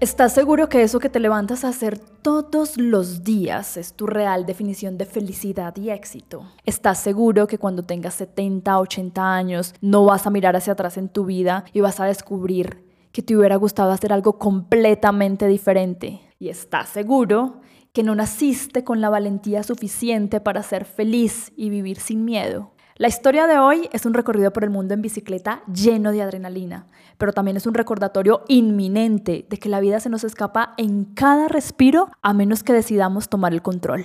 ¿Estás seguro que eso que te levantas a hacer todos los días es tu real definición de felicidad y éxito? ¿Estás seguro que cuando tengas 70, 80 años no vas a mirar hacia atrás en tu vida y vas a descubrir que te hubiera gustado hacer algo completamente diferente? ¿Y estás seguro que no naciste con la valentía suficiente para ser feliz y vivir sin miedo? La historia de hoy es un recorrido por el mundo en bicicleta lleno de adrenalina, pero también es un recordatorio inminente de que la vida se nos escapa en cada respiro a menos que decidamos tomar el control.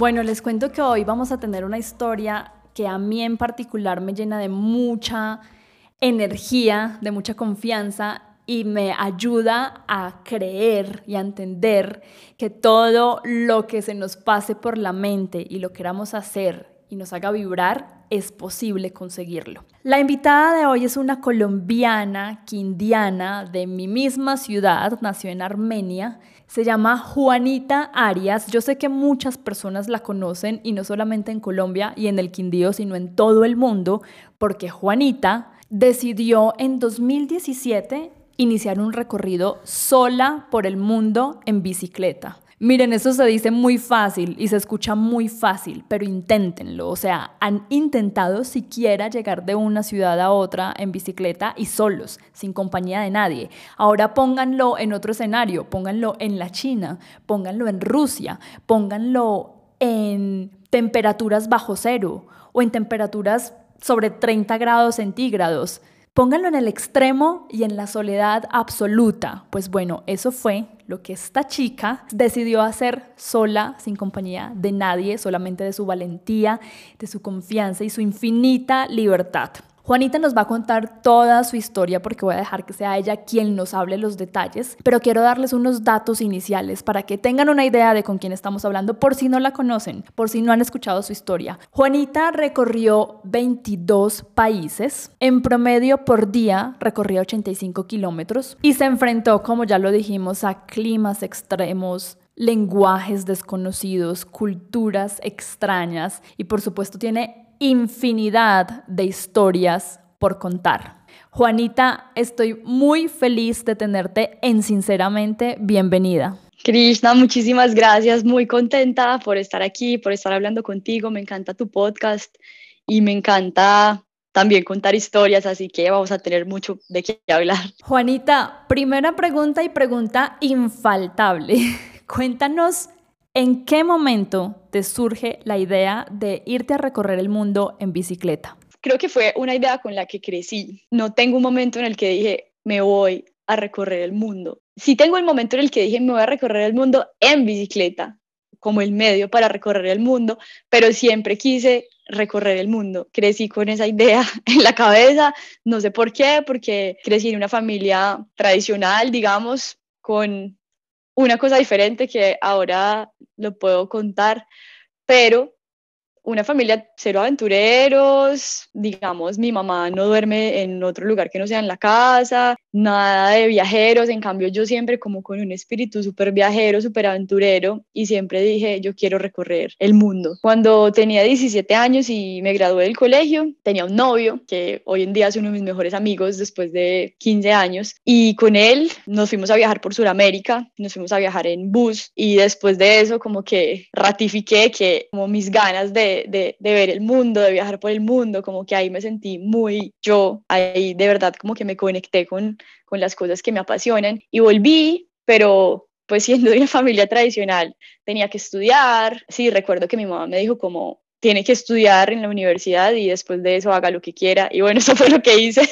Bueno, les cuento que hoy vamos a tener una historia que a mí en particular me llena de mucha energía, de mucha confianza y me ayuda a creer y a entender que todo lo que se nos pase por la mente y lo queramos hacer y nos haga vibrar, es posible conseguirlo. La invitada de hoy es una colombiana, quindiana, de mi misma ciudad, nació en Armenia, se llama Juanita Arias. Yo sé que muchas personas la conocen y no solamente en Colombia y en el Quindío, sino en todo el mundo, porque Juanita decidió en 2017 iniciar un recorrido sola por el mundo en bicicleta. Miren, eso se dice muy fácil y se escucha muy fácil, pero inténtenlo. O sea, han intentado siquiera llegar de una ciudad a otra en bicicleta y solos, sin compañía de nadie. Ahora pónganlo en otro escenario, pónganlo en la China, pónganlo en Rusia, pónganlo en temperaturas bajo cero o en temperaturas sobre 30 grados centígrados. Pónganlo en el extremo y en la soledad absoluta. Pues bueno, eso fue lo que esta chica decidió hacer sola, sin compañía de nadie, solamente de su valentía, de su confianza y su infinita libertad. Juanita nos va a contar toda su historia porque voy a dejar que sea ella quien nos hable los detalles, pero quiero darles unos datos iniciales para que tengan una idea de con quién estamos hablando por si no la conocen, por si no han escuchado su historia. Juanita recorrió 22 países, en promedio por día recorría 85 kilómetros y se enfrentó, como ya lo dijimos, a climas extremos, lenguajes desconocidos, culturas extrañas y por supuesto tiene infinidad de historias por contar. Juanita, estoy muy feliz de tenerte en Sinceramente Bienvenida. Krishna, muchísimas gracias, muy contenta por estar aquí, por estar hablando contigo, me encanta tu podcast y me encanta también contar historias, así que vamos a tener mucho de qué hablar. Juanita, primera pregunta y pregunta infaltable. Cuéntanos ¿En qué momento te surge la idea de irte a recorrer el mundo en bicicleta? Creo que fue una idea con la que crecí. No tengo un momento en el que dije, me voy a recorrer el mundo. Sí tengo el momento en el que dije, me voy a recorrer el mundo en bicicleta, como el medio para recorrer el mundo, pero siempre quise recorrer el mundo. Crecí con esa idea en la cabeza, no sé por qué, porque crecí en una familia tradicional, digamos, con una cosa diferente que ahora lo puedo contar, pero una familia cero aventureros, digamos, mi mamá no duerme en otro lugar que no sea en la casa, nada de viajeros, en cambio yo siempre como con un espíritu súper viajero, súper aventurero y siempre dije yo quiero recorrer el mundo. Cuando tenía 17 años y me gradué del colegio, tenía un novio que hoy en día es uno de mis mejores amigos después de 15 años y con él nos fuimos a viajar por Sudamérica, nos fuimos a viajar en bus y después de eso como que ratifiqué que como mis ganas de, de, ver el mundo, de viajar por el mundo, como que ahí me sentí muy yo, ahí de verdad como que me conecté con con las cosas que me apasionan. Y volví, pero pues siendo de una familia tradicional, tenía que estudiar. Sí, recuerdo que mi mamá me dijo como, tiene que estudiar en la universidad y después de eso haga lo que quiera. Y bueno, eso fue lo que hice.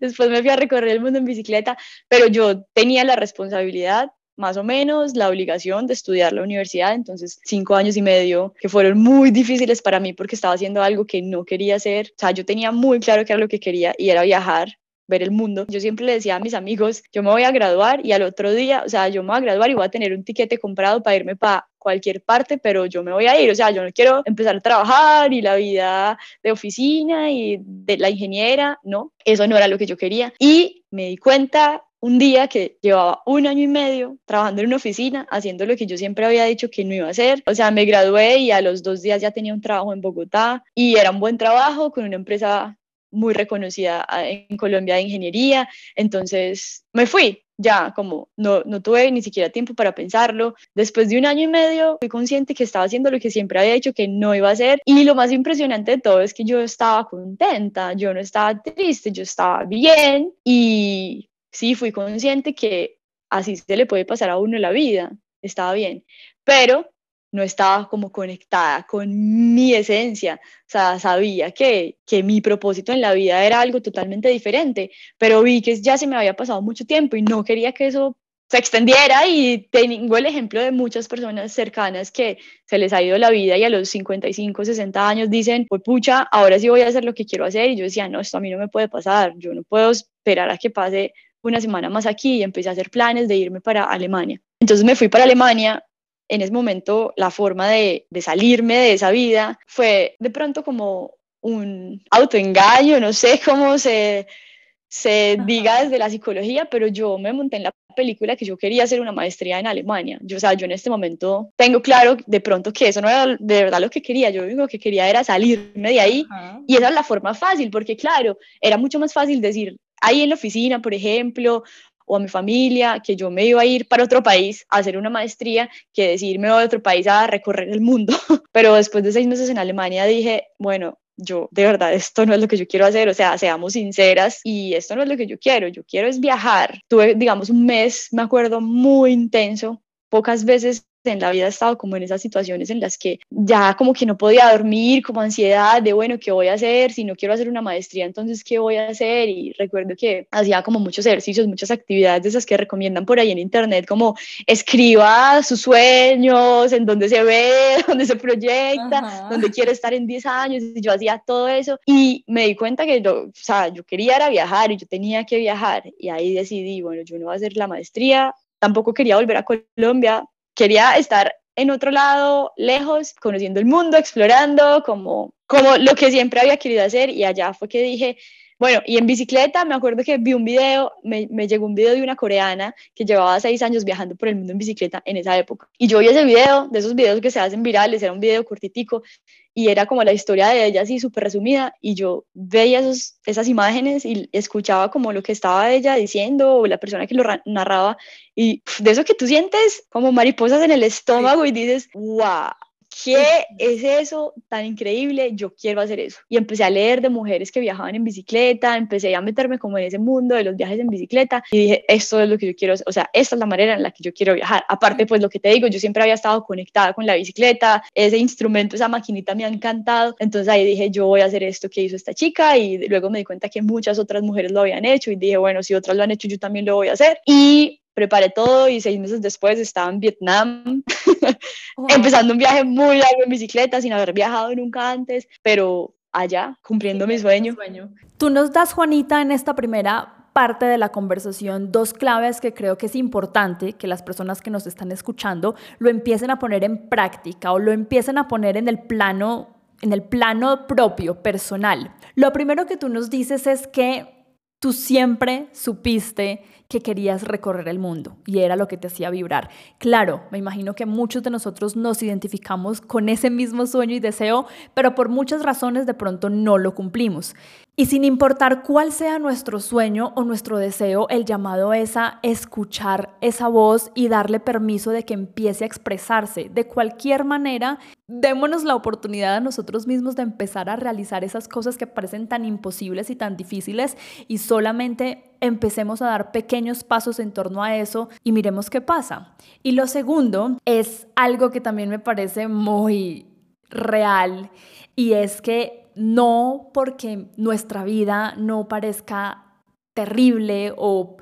después me fui a recorrer el mundo en bicicleta, pero yo tenía la responsabilidad más o menos la obligación de estudiar la universidad, entonces cinco años y medio que fueron muy difíciles para mí porque estaba haciendo algo que no quería hacer, o sea, yo tenía muy claro que era lo que quería y era viajar ver el mundo. Yo siempre le decía a mis amigos, yo me voy a graduar y al otro día, o sea, yo me voy a graduar y voy a tener un tiquete comprado para irme para cualquier parte, pero yo me voy a ir, o sea, yo no quiero empezar a trabajar y la vida de oficina y de la ingeniera, no, eso no era lo que yo quería. Y me di cuenta un día que llevaba un año y medio trabajando en una oficina, haciendo lo que yo siempre había dicho que no iba a hacer. O sea, me gradué y a los dos días ya tenía un trabajo en Bogotá y era un buen trabajo con una empresa muy reconocida ah, en Colombia de ingeniería. Entonces me fui, ya como no, no tuve ni siquiera tiempo para pensarlo. Después de un año y medio fui consciente que estaba haciendo lo que siempre había dicho que no iba a hacer. Y lo más impresionante de todo es que yo estaba contenta, yo no estaba triste, yo estaba bien y sí fui consciente que así se le puede pasar a uno la vida, estaba bien, pero no estaba como conectada con mi esencia, o sea, sabía que, que mi propósito en la vida era algo totalmente diferente, pero vi que ya se me había pasado mucho tiempo y no quería que eso se extendiera y tengo el ejemplo de muchas personas cercanas que se les ha ido la vida y a los 55, 60 años dicen, pues pucha, ahora sí voy a hacer lo que quiero hacer y yo decía, no, esto a mí no me puede pasar, yo no puedo esperar a que pase una semana más aquí y empecé a hacer planes de irme para Alemania. Entonces me fui para Alemania. En ese momento la forma de, de salirme de esa vida fue de pronto como un autoengaño, no sé cómo se, se diga desde la psicología, pero yo me monté en la película que yo quería hacer una maestría en Alemania. Yo, o sea, yo en este momento tengo claro de pronto que eso no era de verdad lo que quería. Yo lo único que quería era salirme de ahí y esa es la forma fácil, porque claro, era mucho más fácil decir, ahí en la oficina, por ejemplo, o a mi familia, que yo me iba a ir para otro país a hacer una maestría, que decirme a otro país a recorrer el mundo. Pero después de seis meses en Alemania dije, bueno, yo de verdad esto no es lo que yo quiero hacer, o sea, seamos sinceras y esto no es lo que yo quiero, yo quiero es viajar. Tuve, digamos, un mes, me acuerdo, muy intenso. Pocas veces en la vida he estado como en esas situaciones en las que ya como que no podía dormir, como ansiedad de, bueno, ¿qué voy a hacer? Si no quiero hacer una maestría, entonces, ¿qué voy a hacer? Y recuerdo que hacía como muchos ejercicios, muchas actividades de esas que recomiendan por ahí en internet, como escriba sus sueños, en dónde se ve, dónde se proyecta, dónde quiere estar en 10 años. Y yo hacía todo eso y me di cuenta que yo, o sea, yo quería era viajar y yo tenía que viajar. Y ahí decidí, bueno, yo no voy a hacer la maestría, tampoco quería volver a Colombia, quería estar en otro lado, lejos, conociendo el mundo, explorando, como, como lo que siempre había querido hacer. Y allá fue que dije, bueno, y en bicicleta me acuerdo que vi un video, me, me, llegó un video de una coreana que llevaba seis años viajando por el mundo en bicicleta en esa época. Y yo vi ese video, de esos videos que se hacen virales, era un video cortitico y era como la historia de ella así súper resumida y yo veía esos, esas imágenes y escuchaba como lo que estaba ella diciendo o la persona que lo narraba y de eso que tú sientes como mariposas en el estómago y dices, wow ¿qué es eso tan increíble? Yo quiero hacer eso. Y empecé a leer de mujeres que viajaban en bicicleta, empecé a meterme como en ese mundo de los viajes en bicicleta y dije, esto es lo que yo quiero, o sea, esta es la manera en la que yo quiero viajar. Aparte, pues lo que te digo, yo siempre había estado conectada con la bicicleta, ese instrumento, esa maquinita me ha encantado. Entonces ahí dije, yo voy a hacer esto que hizo esta chica y luego me di cuenta que muchas otras mujeres lo habían hecho y dije, bueno, si otras lo han hecho, yo también lo voy a hacer. Y preparé todo y seis meses después estaba en Vietnam, empezando un viaje muy largo en bicicleta sin haber viajado nunca antes, pero allá cumpliendo mi sueño. Tú nos das, Juanita, en esta primera parte de la conversación dos claves que creo que es importante que las personas que nos están escuchando lo empiecen a poner en práctica o lo empiecen a poner en el plano en el plano propio, personal. Lo primero que tú nos dices es que tú siempre supiste que querías recorrer el mundo y era lo que te hacía vibrar. Claro, me imagino que muchos de nosotros nos identificamos con ese mismo sueño y deseo, pero por muchas razones de pronto no lo cumplimos. Y sin importar cuál sea nuestro sueño o nuestro deseo, el llamado es escuchar esa voz y darle permiso de que empiece a expresarse. De cualquier manera, démonos la oportunidad a nosotros mismos de empezar a realizar esas cosas que parecen tan imposibles y tan difíciles y solamente empecemos a dar pequeños pasos en torno a eso y miremos qué pasa. Y lo segundo es algo que también me parece muy real y es que no porque nuestra vida no parezca terrible o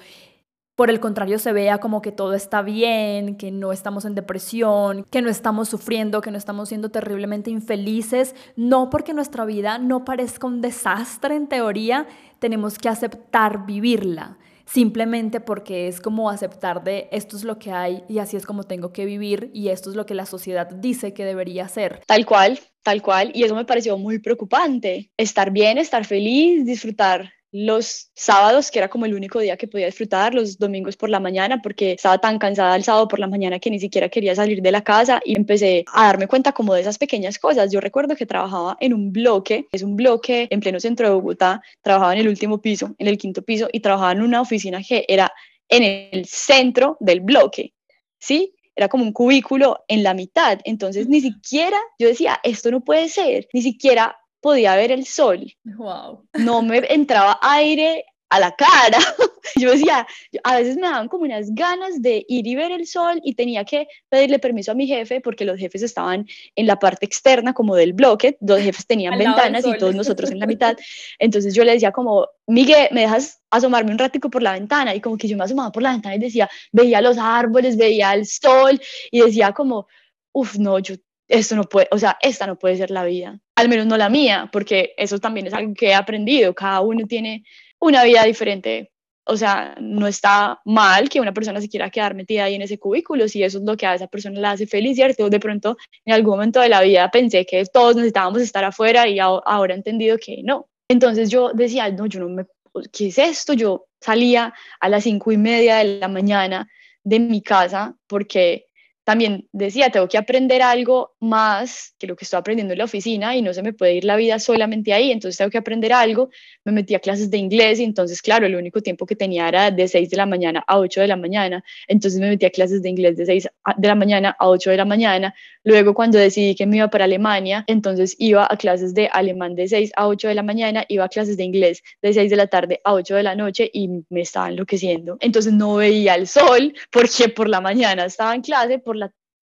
por el contrario se vea como que todo está bien, que no estamos en depresión, que no estamos sufriendo, que no estamos siendo terriblemente infelices, no porque nuestra vida no parezca un desastre en teoría, tenemos que aceptar vivirla simplemente porque es como aceptar de esto es lo que hay y así es como tengo que vivir y esto es lo que la sociedad dice que debería ser. Tal cual, tal cual, y eso me pareció muy preocupante. Estar bien, estar feliz, disfrutar los sábados, que era como el único día que podía disfrutar, los domingos por la mañana, porque estaba tan cansada el sábado por la mañana que ni siquiera quería salir de la casa y empecé a darme cuenta como de esas pequeñas cosas. Yo recuerdo que trabajaba en un bloque, es un bloque en pleno centro de Bogotá, trabajaba en el último piso, en el quinto piso y trabajaba en una oficina que era en el centro del bloque, ¿sí? Era como un cubículo en la mitad, entonces ni siquiera yo decía, esto no puede ser, ni siquiera podía ver el sol. Wow. No me entraba aire a la cara. Yo decía, a veces me daban como unas ganas de ir y ver el sol y tenía que pedirle permiso a mi jefe porque los jefes estaban en la parte externa como del bloque, los jefes tenían ventanas y todos nosotros en la mitad. Entonces yo le decía como, Miguel, ¿me dejas asomarme un ratico por la ventana? Y como que yo me asomaba por la ventana y decía, veía los árboles, veía el sol y decía como, uff, no, yo esto no puede, o sea, esta no puede ser la vida, al menos no la mía, porque eso también es algo que he aprendido, cada uno tiene una vida diferente, o sea, no está mal que una persona se quiera quedar metida ahí en ese cubículo, si eso es lo que a esa persona la hace feliz, ¿cierto? De pronto, en algún momento de la vida pensé que todos necesitábamos estar afuera y ahora he entendido que no. Entonces yo decía, no, yo no me, ¿qué es esto? Yo salía a las cinco y media de la mañana de mi casa porque también decía, tengo que aprender algo más que lo que estoy aprendiendo en la oficina y no se me puede ir la vida solamente ahí, entonces tengo que aprender algo. Me metí a clases de inglés y entonces, claro, el único tiempo que tenía era de 6 de la mañana a 8 de la mañana, entonces me metí a clases de inglés de 6 de la mañana a 8 de la mañana. Luego, cuando decidí que me iba para Alemania, entonces iba a clases de alemán de 6 a 8 de la mañana, iba a clases de inglés de 6 de la tarde a 8 de la noche y me estaba enloqueciendo. Entonces no veía el sol porque por la mañana estaba en clase, por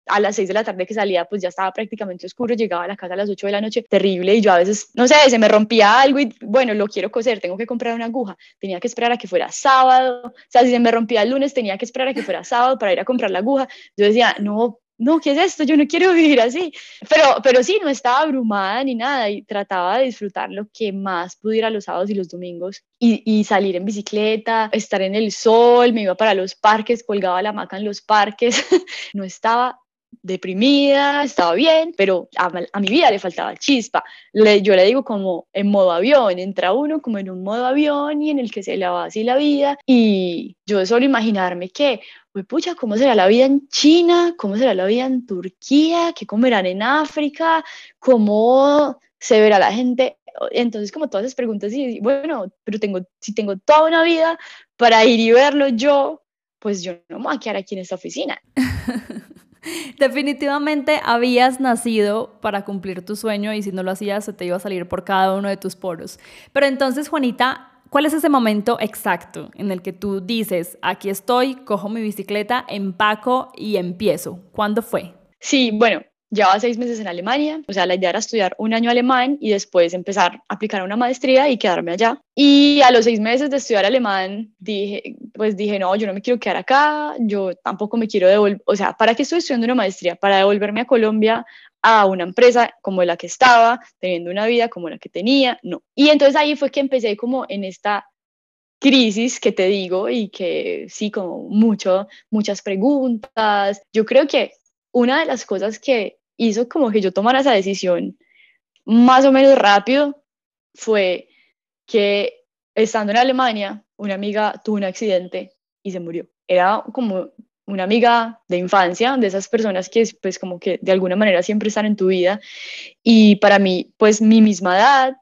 a las 6 de la tarde que salía, pues ya estaba prácticamente oscuro, llegaba a la casa a las 8 de la noche, terrible, y yo a veces, no sé, se me rompía algo y bueno, lo quiero coser, tengo que comprar una aguja, tenía que esperar a que fuera sábado, o sea, si se me rompía el lunes, tenía que esperar a que fuera sábado para ir a comprar la aguja, yo decía, no, no, ¿qué es esto? Yo no quiero vivir así. Pero, pero sí, no estaba abrumada ni nada y trataba de disfrutar lo que más pudiera los sábados y los domingos y, y, salir en bicicleta, estar en el sol, me iba para los parques, colgaba la hamaca en los parques. no estaba deprimida, estaba bien, pero a, mi vida le faltaba chispa. yo le digo como en modo avión, entra uno como en un modo avión y en el que se le va así la vida. Y yo solo imaginarme que, pucha, ¿cómo será la vida en China? ¿Cómo será la vida en Turquía? ¿Qué comerán en África? ¿Cómo se verá la gente? Entonces, como todas esas preguntas, y bueno, pero tengo, si tengo toda una vida para ir y verlo yo, pues yo no me voy a quedar aquí en esta oficina. Definitivamente habías nacido para cumplir tu sueño y si no lo hacías se te iba a salir por cada uno de tus poros. Pero entonces, Juanita, ¿cuál es ese momento exacto en el que tú dices, aquí estoy, cojo mi bicicleta, empaco y empiezo? ¿Cuándo fue? Sí, bueno, Llevaba seis meses en Alemania, o sea, la idea era estudiar un año alemán y después empezar a aplicar una maestría y quedarme allá. Y a los seis meses de estudiar alemán, dije, pues dije, no, yo no me quiero quedar acá, yo tampoco me quiero devolver, o sea, ¿para qué estoy estudiando una maestría? Para devolverme a Colombia a una empresa como la que estaba, teniendo una vida como la que tenía, no. Y entonces ahí fue que empecé como en esta crisis que te digo y que sí, como mucho, muchas preguntas. Yo creo que una de las cosas que hizo como que yo tomara esa decisión más o menos rápido fue que estando en Alemania, una amiga tuvo un accidente y se murió. Era como una amiga de infancia, de esas personas que pues como que de alguna manera siempre están en tu vida y para mí pues mi misma edad,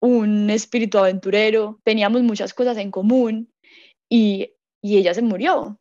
un espíritu aventurero, teníamos muchas cosas en común y, y ella se murió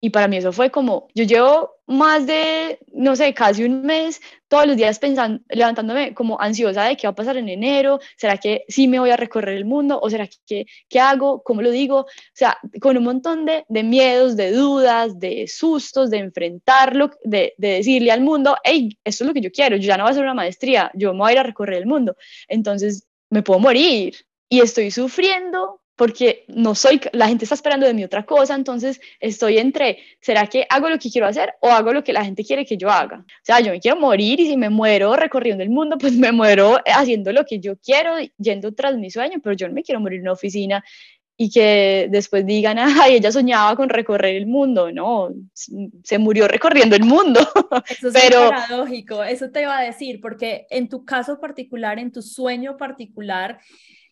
y para mí eso fue como, yo llevo más de, no sé, casi un mes todos los días pensando, levantándome como ansiosa de qué va a pasar en enero, ¿será que sí me voy a recorrer el mundo? ¿O será que qué hago? ¿Cómo lo digo? O sea, con un montón de, de miedos, de dudas, de sustos, de enfrentarlo, de, de, decirle al mundo, hey, esto es lo que yo quiero, yo ya no voy a hacer una maestría, yo me voy a ir a recorrer el mundo. Entonces, me puedo morir y estoy sufriendo porque no soy, la gente está esperando de mí otra cosa, entonces estoy entre, ¿será que hago lo que quiero hacer o hago lo que la gente quiere que yo haga? O sea, yo me quiero morir y si me muero recorriendo el mundo, pues me muero haciendo lo que yo quiero, yendo tras mi sueño, pero yo no me quiero morir en una oficina y que después digan, ay, ella soñaba con recorrer el mundo, no, se murió recorriendo el mundo. Eso es Pero... paradójico, eso te iba a decir, porque en tu caso particular, en tu sueño particular,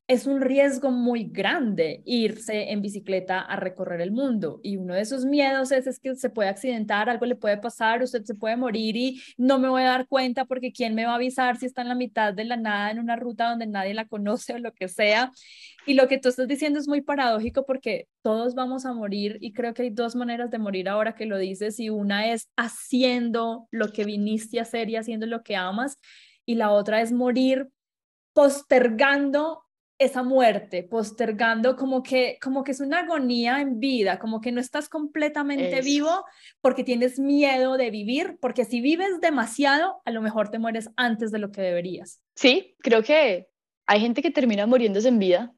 es un riesgo muy grande irse en bicicleta a recorrer el mundo. Y uno de esos miedos es, es, que se puede accidentar, algo le puede pasar, usted se puede morir y no me voy a dar cuenta porque quién me va a avisar si está en la mitad de la nada en una ruta donde nadie la conoce o lo que sea. Y lo que tú estás diciendo es muy paradójico porque todos vamos a morir y creo que hay dos maneras de morir ahora que lo dices y una es haciendo lo que viniste a hacer y haciendo lo que amas y la otra es morir postergando esa muerte, postergando como que, como que es una agonía en vida, como que no estás completamente vivo porque tienes miedo de vivir, porque si vives demasiado, a lo mejor te mueres antes de lo que deberías. Sí, creo que hay gente que termina muriéndose en vida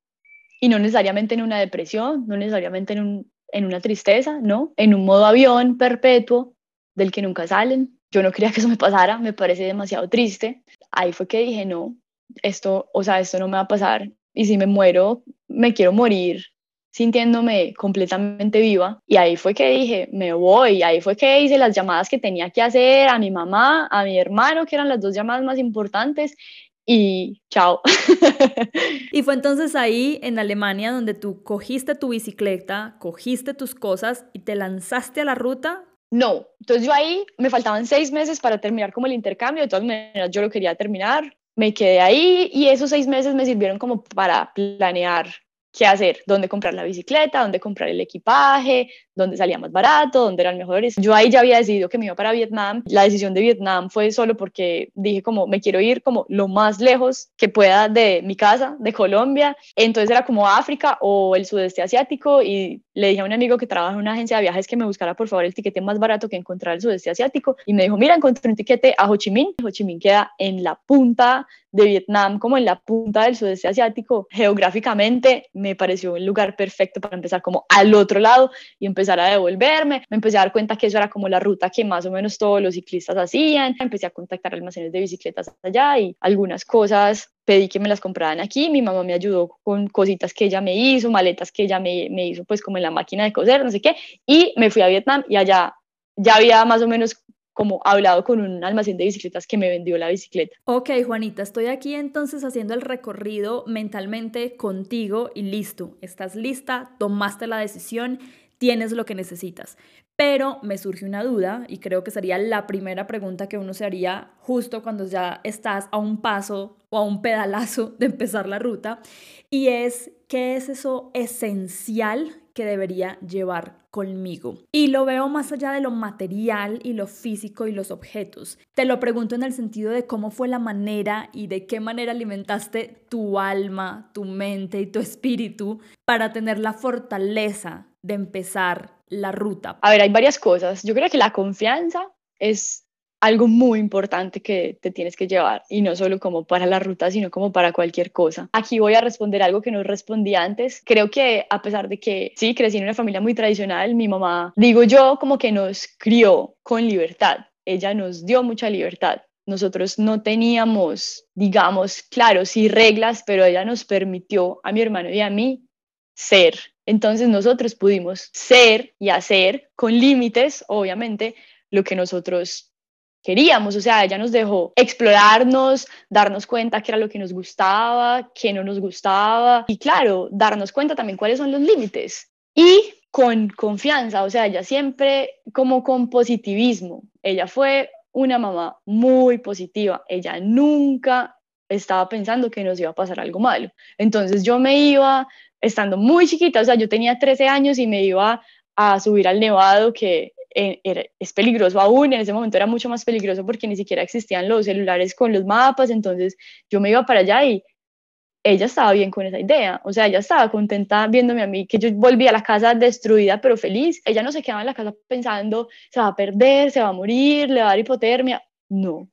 y no necesariamente en una depresión, no necesariamente en, un, en una tristeza, ¿no? En un modo avión perpetuo del que nunca salen. Yo no quería que eso me pasara, me parece demasiado triste. Ahí fue que dije, no, esto, o sea, esto no me va a pasar y si me muero, me quiero morir sintiéndome completamente viva. Y ahí fue que dije, me voy. Ahí fue que hice las llamadas que tenía que hacer a mi mamá, a mi hermano, que eran las dos llamadas más importantes. Y chao. y fue entonces ahí en Alemania donde tú cogiste tu bicicleta, cogiste tus cosas y te lanzaste a la ruta. No, entonces yo ahí me faltaban seis meses para terminar como el intercambio, de todas maneras yo lo quería terminar, me quedé ahí y esos seis meses me sirvieron como para planear qué hacer, dónde comprar la bicicleta, dónde comprar el equipaje, dónde salía más barato, dónde eran mejores. Yo ahí ya había decidido que me iba para Vietnam. La decisión de Vietnam fue solo porque dije como me quiero ir como lo más lejos que pueda de mi casa, de Colombia. Entonces era como África o el sudeste asiático y le dije a un amigo que trabaja en una agencia de viajes que me buscara por favor el tiquete más barato que encontrar el sudeste asiático y me dijo, mira, encontré un tiquete a Ho Chi Minh. Ho Chi Minh queda en la punta de Vietnam, como en la punta del sudeste asiático. Geográficamente me pareció el lugar perfecto para empezar como al otro lado y empezar a devolverme. Me empecé a dar cuenta que eso era como la ruta que más o menos todos los ciclistas hacían. Empecé a contactar almacenes de bicicletas allá y algunas cosas pedí que me las compraran aquí. Mi mamá me ayudó con cositas que ella me hizo, maletas que ella me, me hizo pues como en la máquina de coser, no sé qué. Y me fui a Vietnam y allá ya había más o menos como hablado con un almacén de bicicletas que me vendió la bicicleta. Ok, Juanita, estoy aquí entonces haciendo el recorrido mentalmente contigo y listo, estás lista, tomaste la decisión, tienes lo que necesitas. Pero me surge una duda y creo que sería la primera pregunta que uno se haría justo cuando ya estás a un paso o a un pedalazo de empezar la ruta y es qué es eso esencial debería llevar conmigo. Y lo veo más allá de lo material y lo físico y los objetos. Te lo pregunto en el sentido de cómo fue la manera y de qué manera alimentaste tu alma, tu mente y tu espíritu para tener la fortaleza de empezar la ruta. A ver, hay varias cosas. Yo creo que la confianza es algo muy importante que te tienes que llevar y no solo como para la ruta, sino como para cualquier cosa. Aquí voy a responder algo que no respondí antes. Creo que a pesar de que sí, crecí en una familia muy tradicional, mi mamá, digo yo, como que nos crió con libertad. Ella nos dio mucha libertad. Nosotros no teníamos, digamos, claro, sí reglas, pero ella nos permitió a mi hermano y a mí ser. Entonces nosotros pudimos ser y hacer con límites, obviamente, lo que nosotros queríamos, o sea, ella nos dejó explorarnos, darnos cuenta qué era lo que nos gustaba, qué no nos gustaba y claro, darnos cuenta también cuáles son los límites. Y con confianza, o sea, ella siempre como con positivismo, ella fue una mamá muy positiva, ella nunca estaba pensando que nos iba a pasar algo malo. Entonces yo me iba, estando muy chiquita, o sea, yo tenía 13 años y me iba a subir al nevado que es peligroso aún, en ese momento era mucho más peligroso porque ni siquiera existían los celulares con los mapas, entonces yo me iba para allá y ella estaba bien con esa idea, o sea, ella estaba contenta viéndome a mí, que yo volví a la casa destruida pero feliz, ella no se quedaba en la casa pensando, se va a perder, se va a morir, le va a dar hipotermia, no.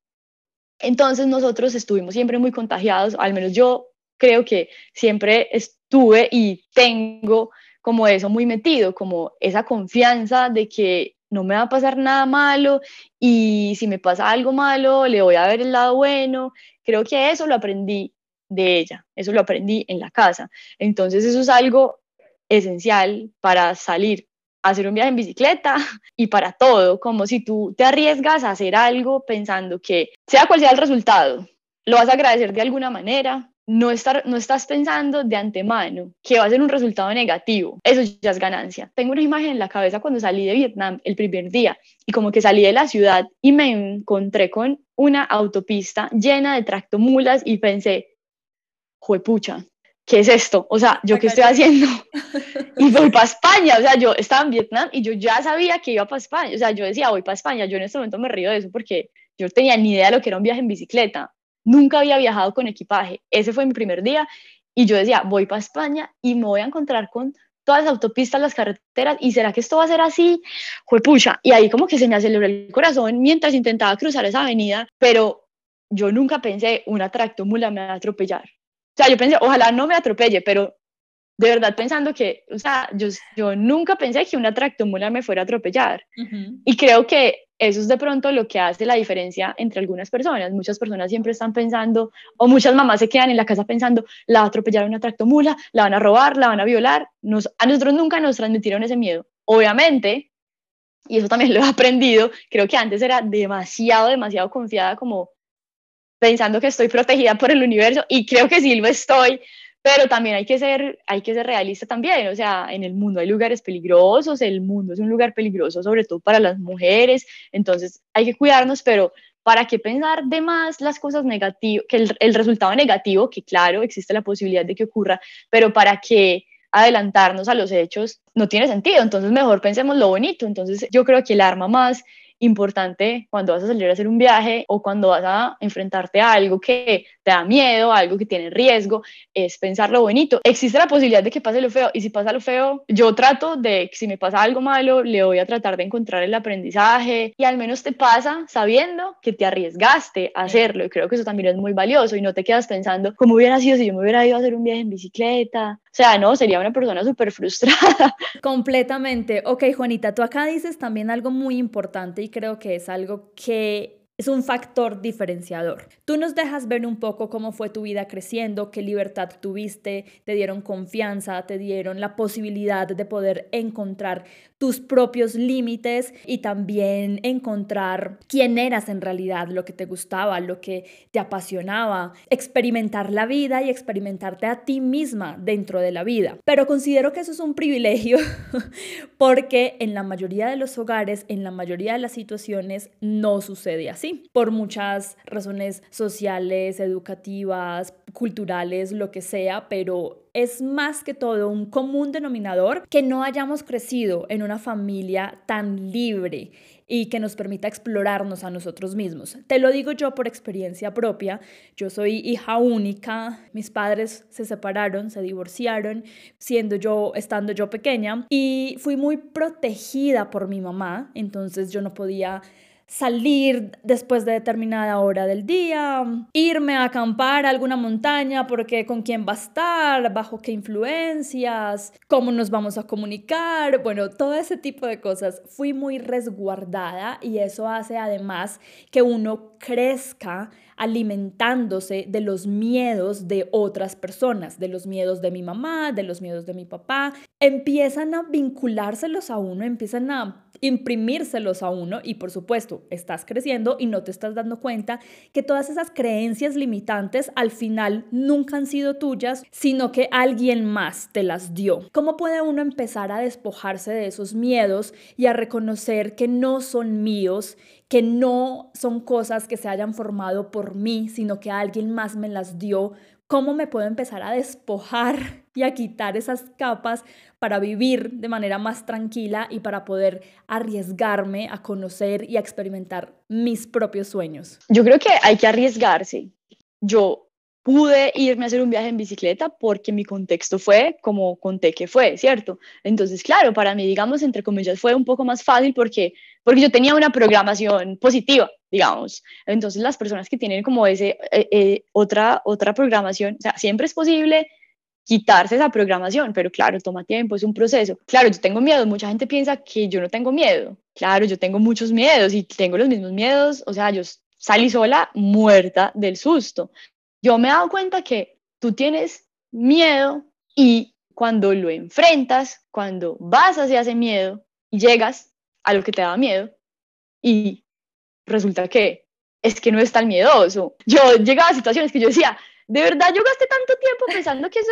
Entonces nosotros estuvimos siempre muy contagiados, al menos yo creo que siempre tuve y tengo como eso muy metido, como esa confianza de que no me va a pasar nada malo y si me pasa algo malo, le voy a ver el lado bueno. Creo que eso lo aprendí de ella, eso lo aprendí en la casa. Entonces eso es algo esencial para salir hacer un viaje en bicicleta y para todo, como si tú te arriesgas a hacer algo pensando que sea cual sea el resultado, lo vas a agradecer de alguna manera, no, estar, no estás pensando de antemano que va a ser un resultado negativo. Eso ya es ganancia. Tengo una imagen en la cabeza cuando salí de Vietnam el primer día y como que salí de la ciudad y me encontré con una autopista llena de tractomulas y pensé, juepucha, ¿qué es esto? O sea, ¿yo qué estoy haciendo? Y voy para España, o sea, yo estaba en Vietnam y yo ya sabía que iba para España, o sea, yo decía, voy para España, yo en este momento me río de eso porque yo no tenía ni idea de lo que era un viaje en bicicleta, Nunca había viajado con equipaje. Ese fue mi primer día y yo decía, voy para España y me voy a encontrar con todas las autopistas, las carreteras, ¿y será que esto va a ser así? Fue pucha. Y ahí como que se me aceleró el corazón mientras intentaba cruzar esa avenida, pero yo nunca pensé, una tractomula me va a atropellar. O sea, yo pensé, ojalá no me atropelle, pero de verdad pensando que, o sea, yo, yo nunca pensé que una tractomula me fuera a atropellar. Y creo que eso es de pronto lo que hace la diferencia entre algunas personas. Muchas personas siempre están pensando, o muchas mamás se quedan en la casa pensando, la va a atropellar una tractomula, la van a robar, la van a violar. Nos, a nosotros nunca nos transmitieron ese miedo. Obviamente, y eso también lo he aprendido, creo que antes era demasiado, demasiado confiada como pensando que estoy protegida por el universo y creo que sí lo estoy, pero también hay que ser, hay que ser realista también, o sea, en el mundo hay lugares peligrosos, el mundo es un lugar peligroso sobre todo para las mujeres, entonces hay que cuidarnos, pero ¿para qué pensar de más las cosas negativas, que el, el resultado negativo, que claro, existe la posibilidad de que ocurra, pero para qué adelantarnos a los hechos no tiene sentido, entonces mejor pensemos lo bonito, entonces yo creo que el arma más importante cuando vas a salir a hacer un viaje o cuando vas a enfrentarte a algo que te da miedo, algo que tiene riesgo, es pensar lo bonito. Existe la posibilidad de que pase lo feo y si pasa lo feo, yo trato de, si me pasa algo malo, le voy a tratar de encontrar el aprendizaje y al menos te pasa sabiendo que te arriesgaste a hacerlo y creo que eso también es muy valioso y no te quedas pensando cómo hubiera sido si yo me hubiera ido a hacer un viaje en bicicleta. O sea, no, sería una persona súper frustrada. Completamente. Ok, Juanita, tú acá dices también algo muy importante y creo que es algo que es un factor diferenciador. Tú nos dejas ver un poco cómo fue tu vida creciendo, qué libertad tuviste, te dieron confianza, te dieron la posibilidad de poder encontrar tus propios límites y también encontrar quién eras en realidad, lo que te gustaba, lo que te apasionaba, experimentar la vida y experimentarte a ti misma dentro de la vida. Pero considero que eso es un privilegio porque en la mayoría de los hogares, en la mayoría de las situaciones, no sucede así, por muchas razones sociales, educativas, culturales, lo que sea, pero es más que todo un común denominador que no hayamos crecido en una familia tan libre y que nos permita explorarnos a nosotros mismos. Te lo digo yo por experiencia propia. Yo soy hija única, mis padres se separaron, se divorciaron, siendo yo, estando yo pequeña, y fui muy protegida por mi mamá, entonces yo no podía salir después de determinada hora del día, irme a acampar a alguna montaña porque con quién va a estar, bajo qué influencias, cómo nos vamos a comunicar, bueno, todo ese tipo de cosas. Fui muy resguardada y eso hace además que uno crezca alimentándose de los miedos de otras personas, de los miedos de mi mamá, de los miedos de mi papá. Empiezan a vinculárselos a uno, empiezan a imprimírselos a uno y por supuesto estás creciendo y no te estás dando cuenta que todas esas creencias limitantes al final nunca han sido tuyas, sino que alguien más te las dio. ¿Cómo puede uno empezar a despojarse de esos miedos y a reconocer que no son míos que no son cosas que se hayan formado por mí, sino que alguien más me las dio. ¿Cómo me puedo empezar a despojar y a quitar esas capas para vivir de manera más tranquila y para poder arriesgarme a conocer y a experimentar mis propios sueños? Yo creo que hay que arriesgarse. Yo pude irme a hacer un viaje en bicicleta porque mi contexto fue como conté que fue, ¿cierto? Entonces, claro, para mí, digamos, entre comillas, fue un poco más fácil porque, porque yo tenía una programación positiva, digamos. Entonces, las personas que tienen como ese, eh, eh, otra, otra programación, o sea, siempre es posible quitarse esa programación, pero claro, toma tiempo, es un proceso. Claro, yo tengo miedo, mucha gente piensa que yo no tengo miedo. Claro, yo tengo muchos miedos y tengo los mismos miedos, o sea, yo salí sola muerta del susto. Yo me he dado cuenta que tú tienes miedo y cuando lo enfrentas, cuando vas hacia ese miedo y llegas a lo que te da miedo y resulta que es que no es tan miedoso. Yo llegaba a situaciones que yo decía, de verdad yo gasté tanto tiempo pensando que eso,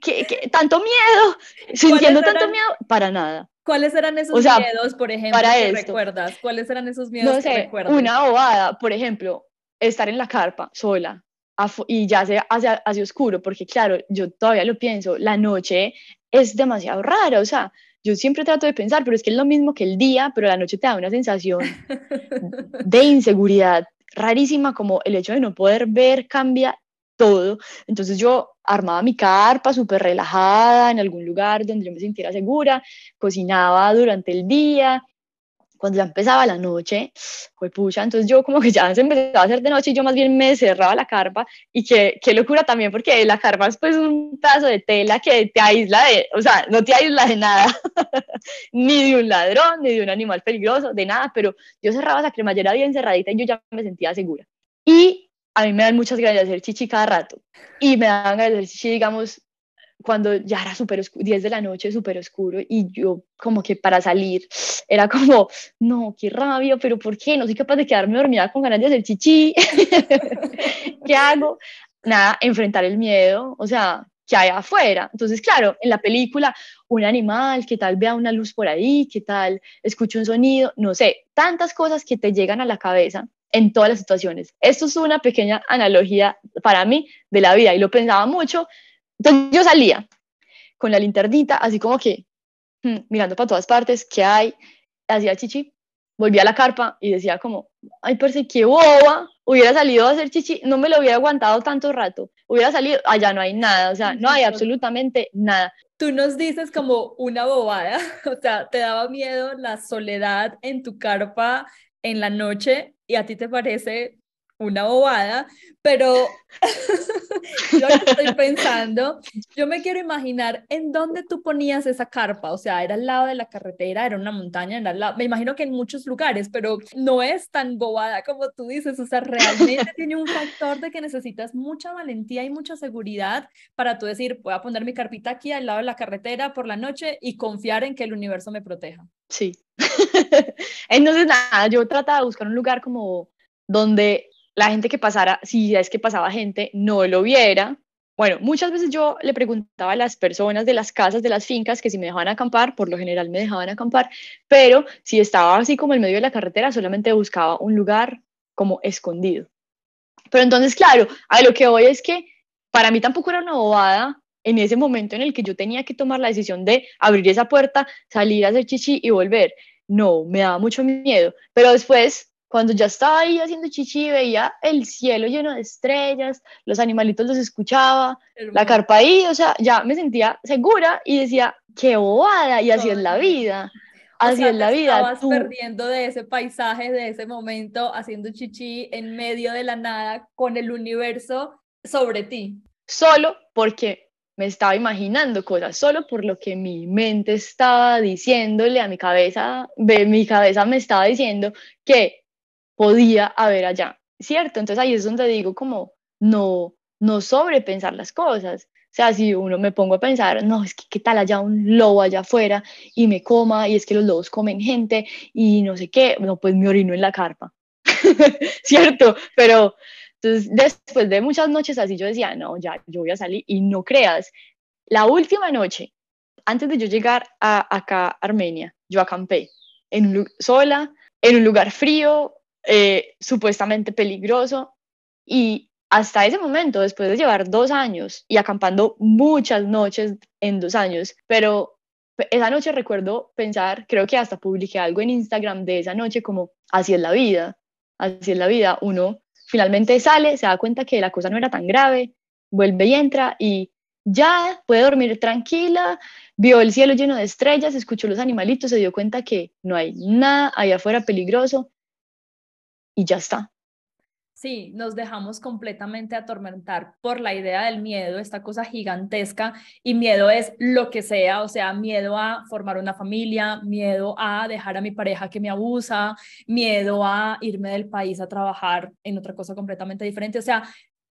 que, tanto miedo, sintiendo tanto miedo, para nada. ¿Cuáles eran esos miedos, por ejemplo, para que recuerdas? ¿Cuáles eran esos miedos no sé, que recuerdas? Una bobada, por ejemplo, estar en la carpa sola, y ya se hace, hace oscuro, porque claro, yo todavía lo pienso, la noche es demasiado rara, o sea, yo siempre trato de pensar, pero es que es lo mismo que el día, pero la noche te da una sensación de inseguridad rarísima, como el hecho de no poder ver cambia todo. Entonces yo armaba mi carpa súper relajada en algún lugar donde yo me sintiera segura, cocinaba durante el día, cuando ya empezaba la noche, fue pucha, entonces yo como que ya se empezaba a hacer de noche y yo más bien me cerraba la carpa y qué, qué locura también porque la carpa es pues un pedazo de tela que te aísla de, o sea, no te aísla de nada, ni de un ladrón, ni de un animal peligroso, de nada, pero yo cerraba esa cremallera bien cerradita y yo ya me sentía segura. Y a mí me dan muchas ganas de hacer chichi cada rato y me dan ganas de hacer chichi, digamos, cuando ya era súper 10 de la noche, súper oscuro, y yo como que para salir era como, no, qué rabia, pero ¿por qué? No soy capaz de quedarme dormida con ganas de hacer chichi. ¿Qué hago? Nada, enfrentar el miedo, o sea, que hay afuera. Entonces, claro, en la película, un animal, que tal vea una luz por ahí, que tal escuche un sonido, no sé, tantas cosas que te llegan a la cabeza en todas las situaciones. Esto es una pequeña analogía para mí de la vida y lo pensaba mucho entonces yo salía con la linternita, así como que hmm, mirando para todas partes, ¿qué hay? Hacía chichi, volvía a la carpa y decía como, ay, parece que boba, hubiera salido a hacer chichi, no me lo hubiera aguantado tanto rato, hubiera salido, allá no hay nada, o sea, no hay absolutamente nada. Tú nos dices como una bobada, o sea, te daba miedo la soledad en tu carpa en la noche y a ti te parece una bobada, pero yo estoy pensando, yo me quiero imaginar en dónde tú ponías esa carpa, o sea, era al lado de la carretera, era una montaña, era al lado, me imagino que en muchos lugares, pero no es tan bobada como tú dices, o sea, realmente tiene un factor de que necesitas mucha valentía y mucha seguridad para tú decir, voy a poner mi carpita aquí al lado de la carretera por la noche y confiar en que el universo me proteja. Sí. Entonces, nada, yo trataba de buscar un lugar como donde la gente que pasara, si es que pasaba gente, no lo viera. Bueno, muchas veces yo le preguntaba a las personas de las casas, de las fincas, que si me dejaban acampar, por lo general me dejaban acampar, pero si estaba así como en medio de la carretera, solamente buscaba un lugar como escondido. Pero entonces, claro, a lo que voy es que para mí tampoco era una bobada en ese momento en el que yo tenía que tomar la decisión de abrir esa puerta, salir a hacer chichi y volver. No, me daba mucho miedo, pero después cuando ya estaba ahí haciendo chichi, veía el cielo lleno de estrellas, los animalitos los escuchaba, la carpa ahí, o sea, ya me sentía segura y decía, qué bobada, y así es la vida. Así es la vida. Estabas perdiendo de ese paisaje, de ese momento, haciendo chichi en medio de la nada, con el universo sobre ti. Solo porque me estaba imaginando cosas, solo por lo que mi mente estaba diciéndole a mi cabeza, mi cabeza me estaba diciendo que podía haber allá, ¿cierto? Entonces ahí es donde digo como no, no sobrepensar las cosas. O sea, si uno me pongo a pensar, no, es que qué tal allá un lobo allá afuera y me coma y es que los lobos comen gente y no sé qué, no, pues me orino en la carpa, ¿cierto? Pero entonces después de muchas noches así yo decía, no, ya, yo voy a salir y no creas, la última noche, antes de yo llegar a acá, Armenia, yo acampé en sola, en un lugar frío, eh, supuestamente peligroso y hasta ese momento, después de llevar dos años y acampando muchas noches en dos años, pero esa noche recuerdo pensar, creo que hasta publiqué algo en Instagram de esa noche como, así es la vida, así es la vida, uno finalmente sale, se da cuenta que la cosa no era tan grave, vuelve y entra y ya puede dormir tranquila, vio el cielo lleno de estrellas, escuchó los animalitos, se dio cuenta que no hay nada allá afuera peligroso y ya está. Sí, nos dejamos completamente atormentar por la idea del miedo, esta cosa gigantesca, y miedo es lo que sea, o sea, miedo a formar una familia, miedo a dejar a mi pareja que me abusa, miedo a irme del país a trabajar en otra cosa completamente diferente, o sea,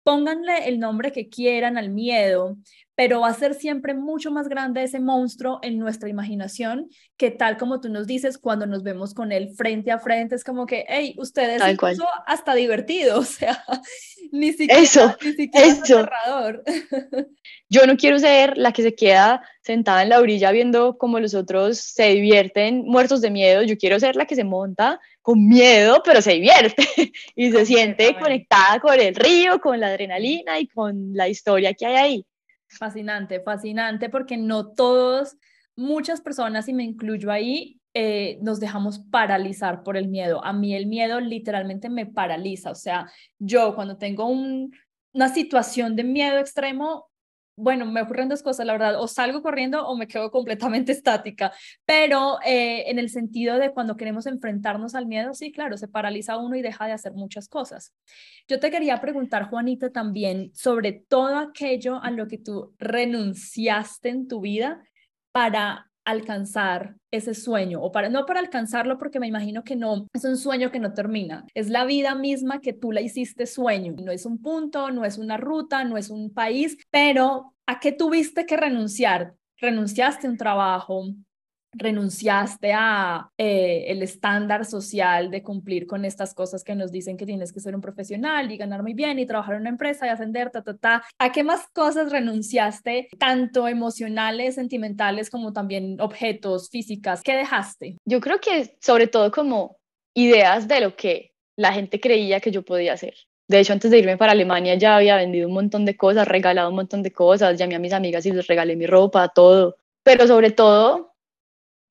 pónganle el nombre que quieran al miedo, pero va a ser siempre mucho más grande ese monstruo en nuestra imaginación que tal como tú nos dices cuando nos vemos con él frente a frente, es como que, hey, ustedes incluso hasta divertido, o sea, ni siquiera, eso, ni siquiera eso. Yo no quiero ser la que se queda sentada en la orilla viendo cómo los otros se divierten muertos de miedo, yo quiero ser la que se monta con miedo, pero se divierte y se siente conectada con el río, con la adrenalina y con la historia que hay ahí. Fascinante, fascinante, porque no todos, muchas personas, y me incluyo ahí, eh, nos dejamos paralizar por el miedo. A mí el miedo literalmente me paraliza. O sea, yo cuando tengo una situación de miedo extremo, bueno, me ocurren dos cosas, la verdad, o salgo corriendo o me quedo completamente estática, pero eh, en el sentido de cuando queremos enfrentarnos al miedo, sí, claro, se paraliza uno y deja de hacer muchas cosas. Yo te quería preguntar, Juanita, también sobre todo aquello a lo que tú renunciaste en tu vida para alcanzar ese sueño o para no para alcanzarlo porque me imagino que no es un sueño que no termina. Es la vida misma que tú la hiciste sueño. No es un punto no es una ruta no es un país pero a qué tuviste que renunciar renunciaste a un trabajo renunciaste a eh, el estándar social de cumplir con estas cosas que nos dicen que tienes que ser un profesional y ganar muy bien y trabajar en una empresa y ascender, ta, ta, ta. ¿A qué más cosas renunciaste, tanto emocionales, sentimentales, como también objetos, físicas? ¿Qué dejaste? Yo creo que sobre todo como ideas de lo que la gente creía que yo podía hacer. De hecho, antes de irme para Alemania ya había vendido un montón de cosas, regalado un montón de cosas, llamé a mis amigas y les regalé mi ropa, todo. Pero sobre todo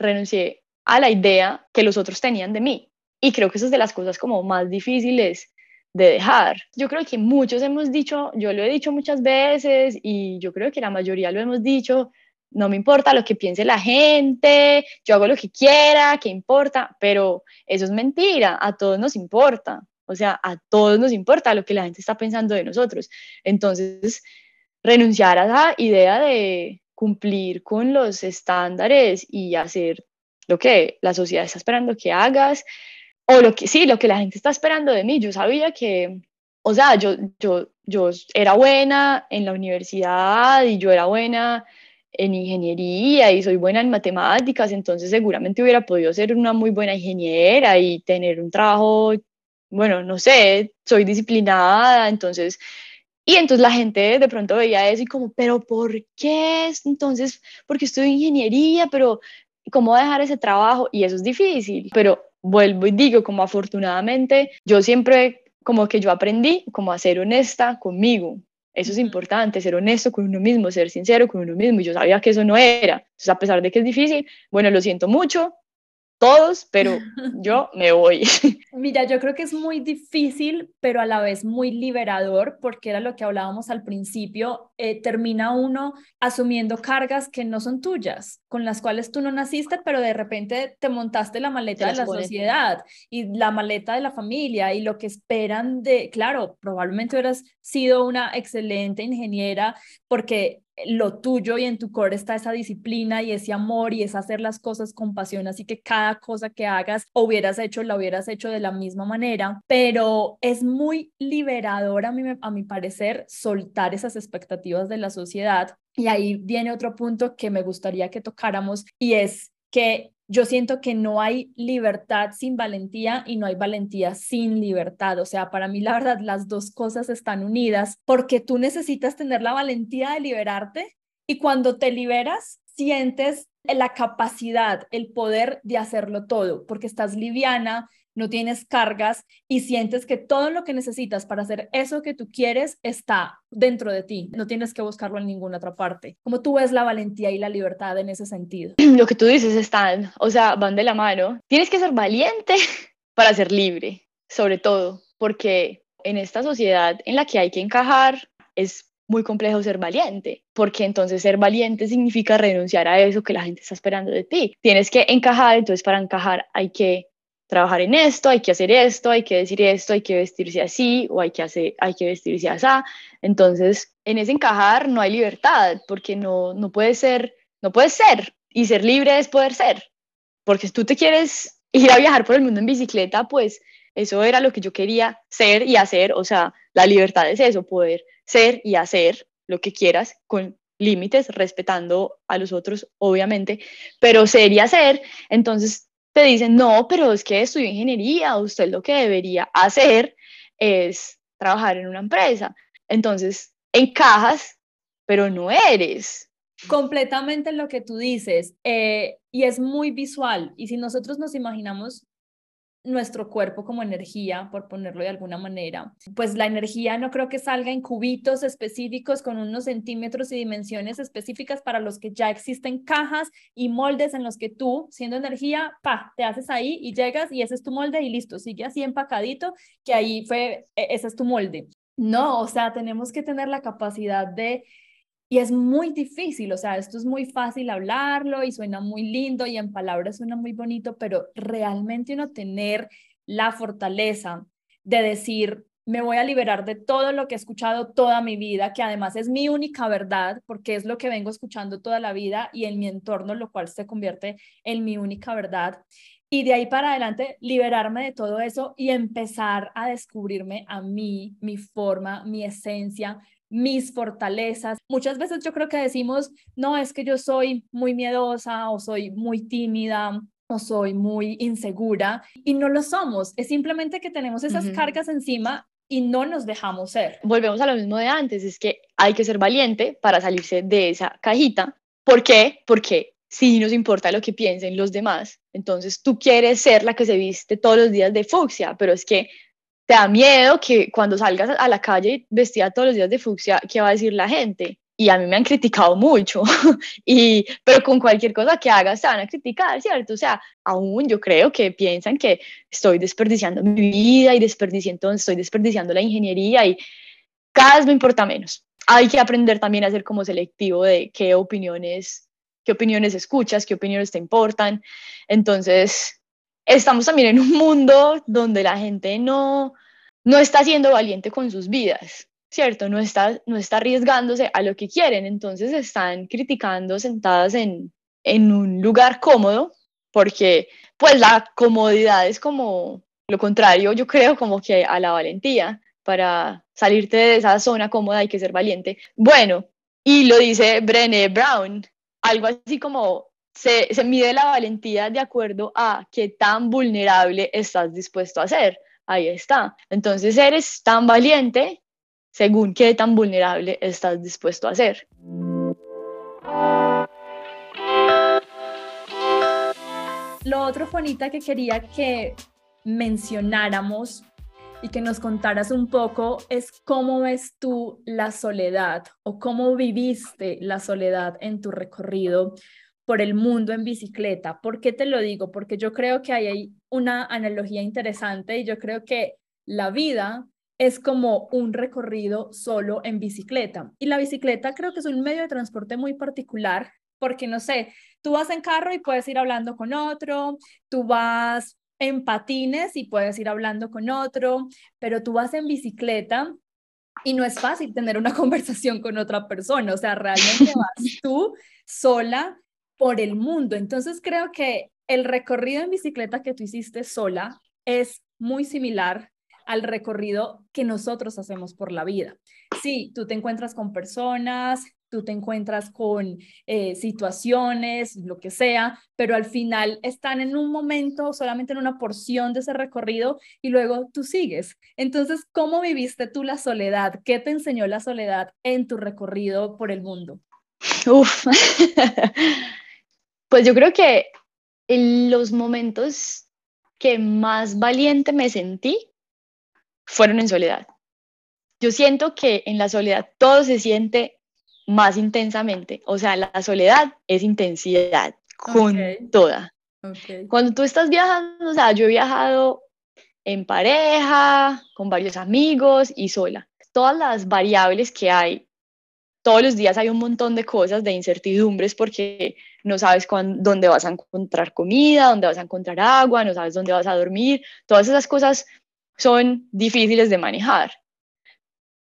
renuncié a la idea que los otros tenían de mí. Y creo que eso es de las cosas como más difíciles de dejar. Yo creo que muchos hemos dicho, yo lo he dicho muchas veces y yo creo que la mayoría lo hemos dicho, no me importa lo que piense la gente, yo hago lo que quiera, ¿qué importa? Pero eso es mentira, a todos nos importa. O sea, a todos nos importa lo que la gente está pensando de nosotros. Entonces, renunciar a esa idea de, cumplir con los estándares y hacer lo que la sociedad está esperando que hagas, o lo que sí, lo que la gente está esperando de mí. Yo sabía que, o sea, yo, yo, yo era buena en la universidad y yo era buena en ingeniería y soy buena en matemáticas, entonces seguramente hubiera podido ser una muy buena ingeniera y tener un trabajo, bueno, no sé, soy disciplinada, entonces y entonces la gente de pronto veía eso y como, pero ¿por qué? Entonces, porque estudio ingeniería, pero ¿cómo dejar ese trabajo? Y eso es difícil, pero vuelvo y digo, como afortunadamente, yo siempre, como que yo aprendí como a ser honesta conmigo. Eso es importante, ser honesto con uno mismo, ser sincero con uno mismo. Y yo sabía que eso no era. Entonces, a pesar de que es difícil, bueno, lo siento mucho, todos, pero yo me voy. Mira, yo creo que es muy difícil, pero a la vez muy liberador, porque era lo que hablábamos al principio, eh, termina uno asumiendo cargas que no son tuyas, con las cuales tú no naciste, pero de repente te montaste la maleta de la sociedad y la maleta de la familia y lo que esperan de, claro, probablemente hubieras sido una excelente ingeniera porque lo tuyo y en tu core está esa disciplina y ese amor y es hacer las cosas con pasión, así que cada cosa que hagas hubieras hecho, la hubieras hecho de la misma manera, pero es muy liberador a mi, a mi parecer soltar esas expectativas de la sociedad. Y ahí viene otro punto que me gustaría que tocáramos y es que yo siento que no hay libertad sin valentía y no hay valentía sin libertad. O sea, para mí la verdad las dos cosas están unidas porque tú necesitas tener la valentía de liberarte y cuando te liberas sientes la capacidad, el poder de hacerlo todo, porque estás liviana, no tienes cargas y sientes que todo lo que necesitas para hacer eso que tú quieres está dentro de ti. No tienes que buscarlo en ninguna otra parte. ¿Cómo tú ves la valentía y la libertad en ese sentido? Lo que tú dices están, o sea, van de la mano. Tienes que ser valiente para ser libre, sobre todo, porque en esta sociedad en la que hay que encajar es muy complejo ser valiente, porque entonces ser valiente significa renunciar a eso que la gente está esperando de ti. Tienes que encajar, entonces para encajar hay que trabajar en esto, hay que hacer esto, hay que decir esto, hay que vestirse así o hay que, hacer, hay que vestirse así. Entonces, en ese encajar no hay libertad porque no, no puede ser, no puedes ser y ser libre es poder ser. Porque si tú te quieres ir a viajar por el mundo en bicicleta, pues eso era lo que yo quería ser y hacer. O sea, la libertad es eso, poder ser y hacer lo que quieras con límites, respetando a los otros, obviamente, pero ser y hacer, entonces te dicen, no, pero es que estudió ingeniería, usted lo que debería hacer es trabajar en una empresa. Entonces, encajas, pero no eres. Completamente lo que tú dices, eh, y es muy visual. Y si nosotros nos imaginamos nuestro cuerpo como energía, por ponerlo de alguna manera, pues la energía no creo que salga en cubitos específicos con unos centímetros y dimensiones específicas para los que ya existen cajas y moldes en los que tú, siendo energía, pa, te haces ahí y llegas y ese es tu molde y listo, sigue así empacadito, que ahí fue, e, ese es tu molde. No, o sea, tenemos que tener la capacidad de y es muy difícil, o sea, esto es muy fácil hablarlo y suena muy lindo y en palabras suena muy bonito, pero realmente uno tener la fortaleza de decir, me voy a liberar de todo lo que he escuchado toda mi vida, que además es mi única verdad, porque es lo que vengo escuchando toda la vida y en mi entorno, lo cual se convierte en mi única verdad. Y de ahí para adelante, liberarme de todo eso y empezar a descubrirme a mí, mi forma, mi esencia, mis fortalezas. Muchas veces yo creo que decimos, no, es que yo soy muy miedosa o soy muy tímida o soy muy insegura y no lo somos. Es simplemente que tenemos esas cargas encima y no nos dejamos ser. Volvemos a lo mismo de antes, es que hay que ser valiente para salirse de esa cajita. ¿Por qué? Porque si nos importa lo que piensen los demás, entonces tú quieres ser la que se viste todos los días de fucsia, pero es que te da miedo que cuando salgas a la calle vestida todos los días de fucsia, ¿qué va a decir la gente? Y a mí me han criticado mucho, y, pero con cualquier cosa que hagas te van a criticar, ¿cierto? O sea, aún yo creo que piensan que estoy desperdiciando mi vida y desperdiciando, estoy desperdiciando la ingeniería y cada vez me importa menos. Hay que aprender también a ser como selectivo de qué opiniones, qué opiniones escuchas, qué opiniones te importan. Entonces, estamos también en un mundo donde la gente no, no está siendo valiente con sus vidas, ¿cierto? No está, no está arriesgándose a lo que quieren, entonces están criticando sentadas en, en un lugar cómodo, porque pues la comodidad es como lo contrario, yo creo, como que a la valentía. Para salirte de esa zona cómoda hay que ser valiente. Bueno, y lo dice Brené Brown, algo así como se, mide la valentía de acuerdo a qué tan vulnerable estás dispuesto a ser. Ahí está. Entonces eres tan valiente según qué tan vulnerable estás dispuesto a ser. Lo otro, Juanita, que quería que mencionáramos y que nos contaras un poco es cómo ves tú la soledad o cómo viviste la soledad en tu recorrido por el mundo en bicicleta. ¿Por qué te lo digo? Porque yo creo que hay una analogía interesante y yo creo que la vida es como un recorrido solo en bicicleta. Y la bicicleta creo que es un medio de transporte muy particular porque, no sé, tú vas en carro y puedes ir hablando con otro, tú vas en patines y puedes ir hablando con otro, pero tú vas en bicicleta y no es fácil tener una conversación con otra persona, o sea, realmente vas tú sola por el mundo. Entonces creo que el recorrido en bicicleta que tú hiciste sola es muy similar al recorrido que nosotros hacemos por la vida. Sí, tú te encuentras con personas, tú te encuentras con eh, situaciones, lo que sea, pero al final están en un momento, solamente en una porción de ese recorrido y luego tú sigues. Entonces, ¿cómo viviste tú la soledad? ¿Qué te enseñó la soledad en tu recorrido por el mundo? Uf, Pues yo creo que en los momentos que más valiente me sentí fueron en soledad. Yo siento que en la soledad todo se siente más intensamente. O sea, la soledad es intensidad con toda. Cuando tú estás viajando, o sea, yo he viajado en pareja, con varios amigos y sola. Todas las variables que hay, todos los días hay un montón de cosas, de incertidumbres, porque no sabes dónde vas a encontrar comida, dónde vas a encontrar agua, no sabes dónde vas a dormir, todas esas cosas son difíciles de manejar,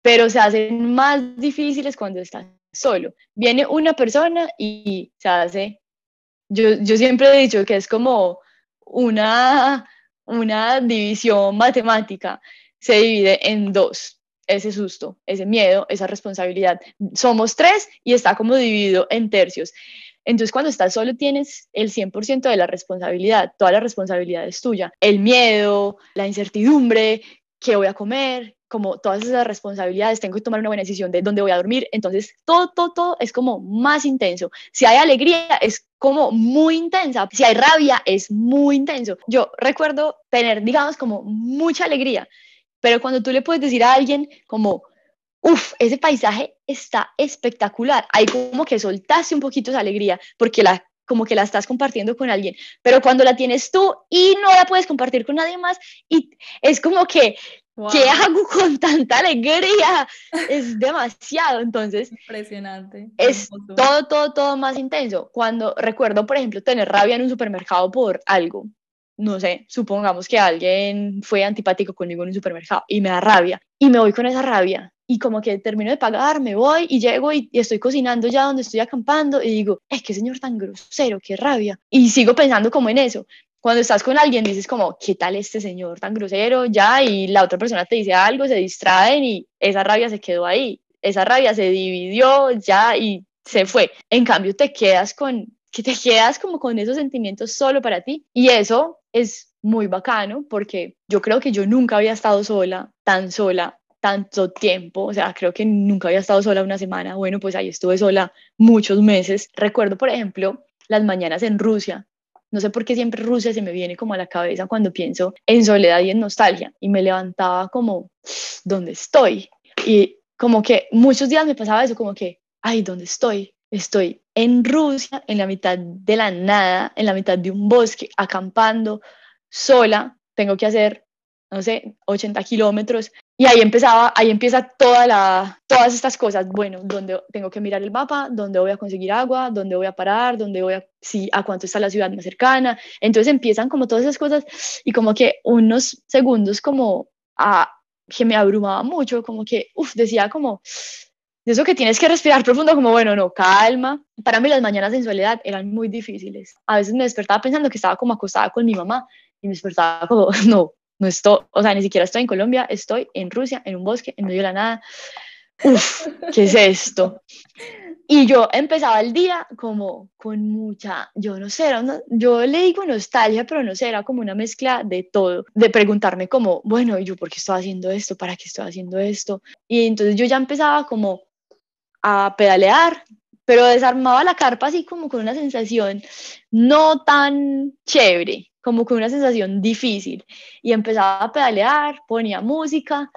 pero se hacen más difíciles cuando estás solo. Viene una persona y se hace, yo, yo siempre he dicho que es como una, una división matemática, se divide en dos, ese susto, ese miedo, esa responsabilidad. Somos tres y está como dividido en tercios. Entonces, cuando estás solo tienes el 100% de la responsabilidad, toda la responsabilidad es tuya. El miedo, la incertidumbre, qué voy a comer, como todas esas responsabilidades, tengo que tomar una buena decisión de dónde voy a dormir, entonces todo, todo, todo es como más intenso. Si hay alegría, es como muy intensa, si hay rabia, es muy intenso. Yo recuerdo tener, digamos, como mucha alegría, pero cuando tú le puedes decir a alguien como, uff, ese paisaje está espectacular. Ahí como que soltaste un poquito esa alegría porque la como que la estás compartiendo con alguien, pero cuando la tienes tú y no la puedes compartir con nadie más y es como que ¿qué hago con tanta alegría? Es demasiado, entonces impresionante. Es todo todo todo más intenso. Cuando recuerdo, por ejemplo, tener rabia en un supermercado por algo, no sé, supongamos que alguien fue antipático conmigo en un supermercado y me da rabia y me voy con esa rabia y como que termino de pagar, me voy y llego y, estoy cocinando ya donde estoy acampando y digo, es que señor tan grosero, qué rabia. Y sigo pensando como en eso. Cuando estás con alguien dices como, ¿qué tal este señor tan grosero? Ya, y la otra persona te dice algo, se distraen y esa rabia se quedó ahí. Esa rabia se dividió ya y se fue. En cambio, te quedas con, que te quedas como con esos sentimientos solo para ti. Y eso es muy bacano porque yo creo que yo nunca había estado sola, tan sola tanto tiempo, o sea, creo que nunca había estado sola una semana, bueno, pues ahí estuve sola muchos meses. Recuerdo, por ejemplo, las mañanas en Rusia. No sé por qué siempre Rusia se me viene como a la cabeza cuando pienso en soledad y en nostalgia. Y me levantaba como, ¿dónde estoy? Y como que muchos días me pasaba eso, como que, ay, ¿dónde estoy? Estoy en Rusia, en la mitad de la nada, en la mitad de un bosque, acampando, sola. Tengo que hacer no sé, 80 kilómetros. Y ahí empezaba, ahí empieza toda la, todas estas cosas. Bueno, donde tengo que mirar el mapa, dónde voy a conseguir agua, dónde voy a parar, dónde voy a, sí, a cuánto está la ciudad más cercana. Entonces empiezan como todas esas cosas y como que unos segundos como a, que me abrumaba mucho, como que, uff, decía como, de eso que tienes que respirar profundo, como, bueno, no, calma. Para mí las mañanas en soledad eran muy difíciles. A veces me despertaba pensando que estaba como acostada con mi mamá y me despertaba como, no, no estoy, o sea, ni siquiera estoy en Colombia, estoy en Rusia, en un bosque, en medio de la nada. Uf, ¿qué es esto? Y yo empezaba el día como con mucha, yo no sé, era yo le digo nostalgia, pero no sé, era como una mezcla de todo, de preguntarme como, bueno, ¿y yo por qué estoy haciendo esto? ¿Para qué estoy haciendo esto? Y entonces yo ya empezaba como a pedalear, pero desarmaba la carpa así como con una sensación no tan chévere, como con una sensación difícil. Y empezaba a pedalear, ponía música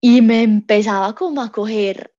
y me empezaba como a coger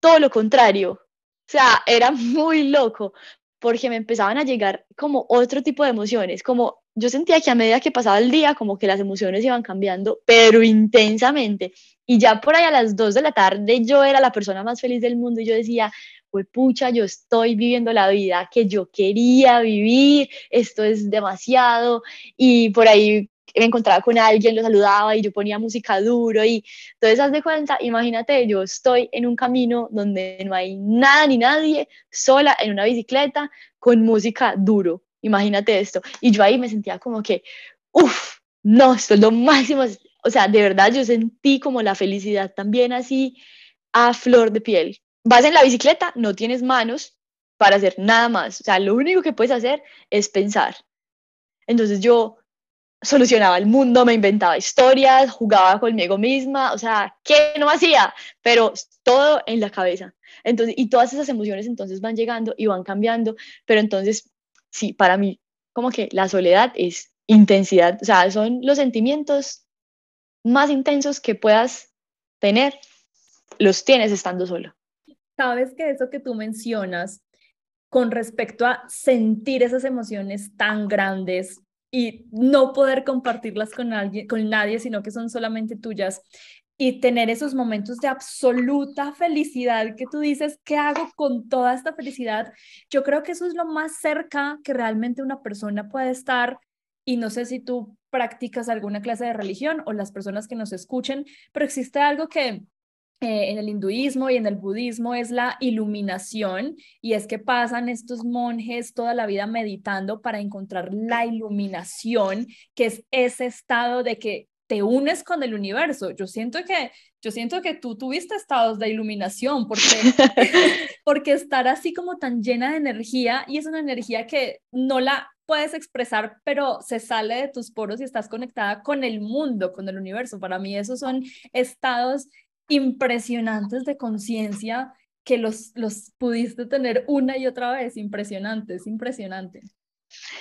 todo lo contrario. O sea, era muy loco porque me empezaban a llegar como otro tipo de emociones, como yo sentía que a medida que pasaba el día, como que las emociones iban cambiando, pero intensamente. Y ya por ahí a las 2 de la tarde yo era la persona más feliz del mundo y yo decía, pues pucha, yo estoy viviendo la vida que yo quería vivir, esto es demasiado. Y por ahí me encontraba con alguien, lo saludaba y yo ponía música duro y entonces haz de cuenta, imagínate, yo estoy en un camino donde no hay nada ni nadie, sola en una bicicleta con música duro, imagínate esto. Y yo ahí me sentía como que, uff, no, esto es lo máximo, o sea, de verdad yo sentí como la felicidad también así a flor de piel vas en la bicicleta, no tienes manos para hacer nada más. O sea, lo único que puedes hacer es pensar. Entonces yo solucionaba el mundo, me inventaba historias, jugaba conmigo misma, o sea, ¿qué no hacía? Pero todo en la cabeza. Entonces, y todas esas emociones entonces van llegando y van cambiando, pero entonces, sí, para mí, como que la soledad es intensidad, o sea, son los sentimientos más intensos que puedas tener, los tienes estando solo. Sabes que eso que tú mencionas con respecto a sentir esas emociones tan grandes y no poder compartirlas con alguien, con nadie, sino que son solamente tuyas, y tener esos momentos de absoluta felicidad que tú dices, ¿qué hago con toda esta felicidad? Yo creo que eso es lo más cerca que realmente una persona puede estar y no sé si tú practicas alguna clase de religión o las personas que nos escuchen, pero existe algo que eh, en el hinduismo y en el budismo es la iluminación y es que pasan estos monjes toda la vida meditando para encontrar la iluminación, que es ese estado de que te unes con el universo. Yo siento que, yo siento que tú tuviste estados de iluminación porque, porque estar así como tan llena de energía y es una energía que no la puedes expresar, pero se sale de tus poros y estás conectada con el mundo, con el universo. Para mí esos son estados impresionantes de conciencia que los, los pudiste tener una y otra vez. Impresionante, es impresionante.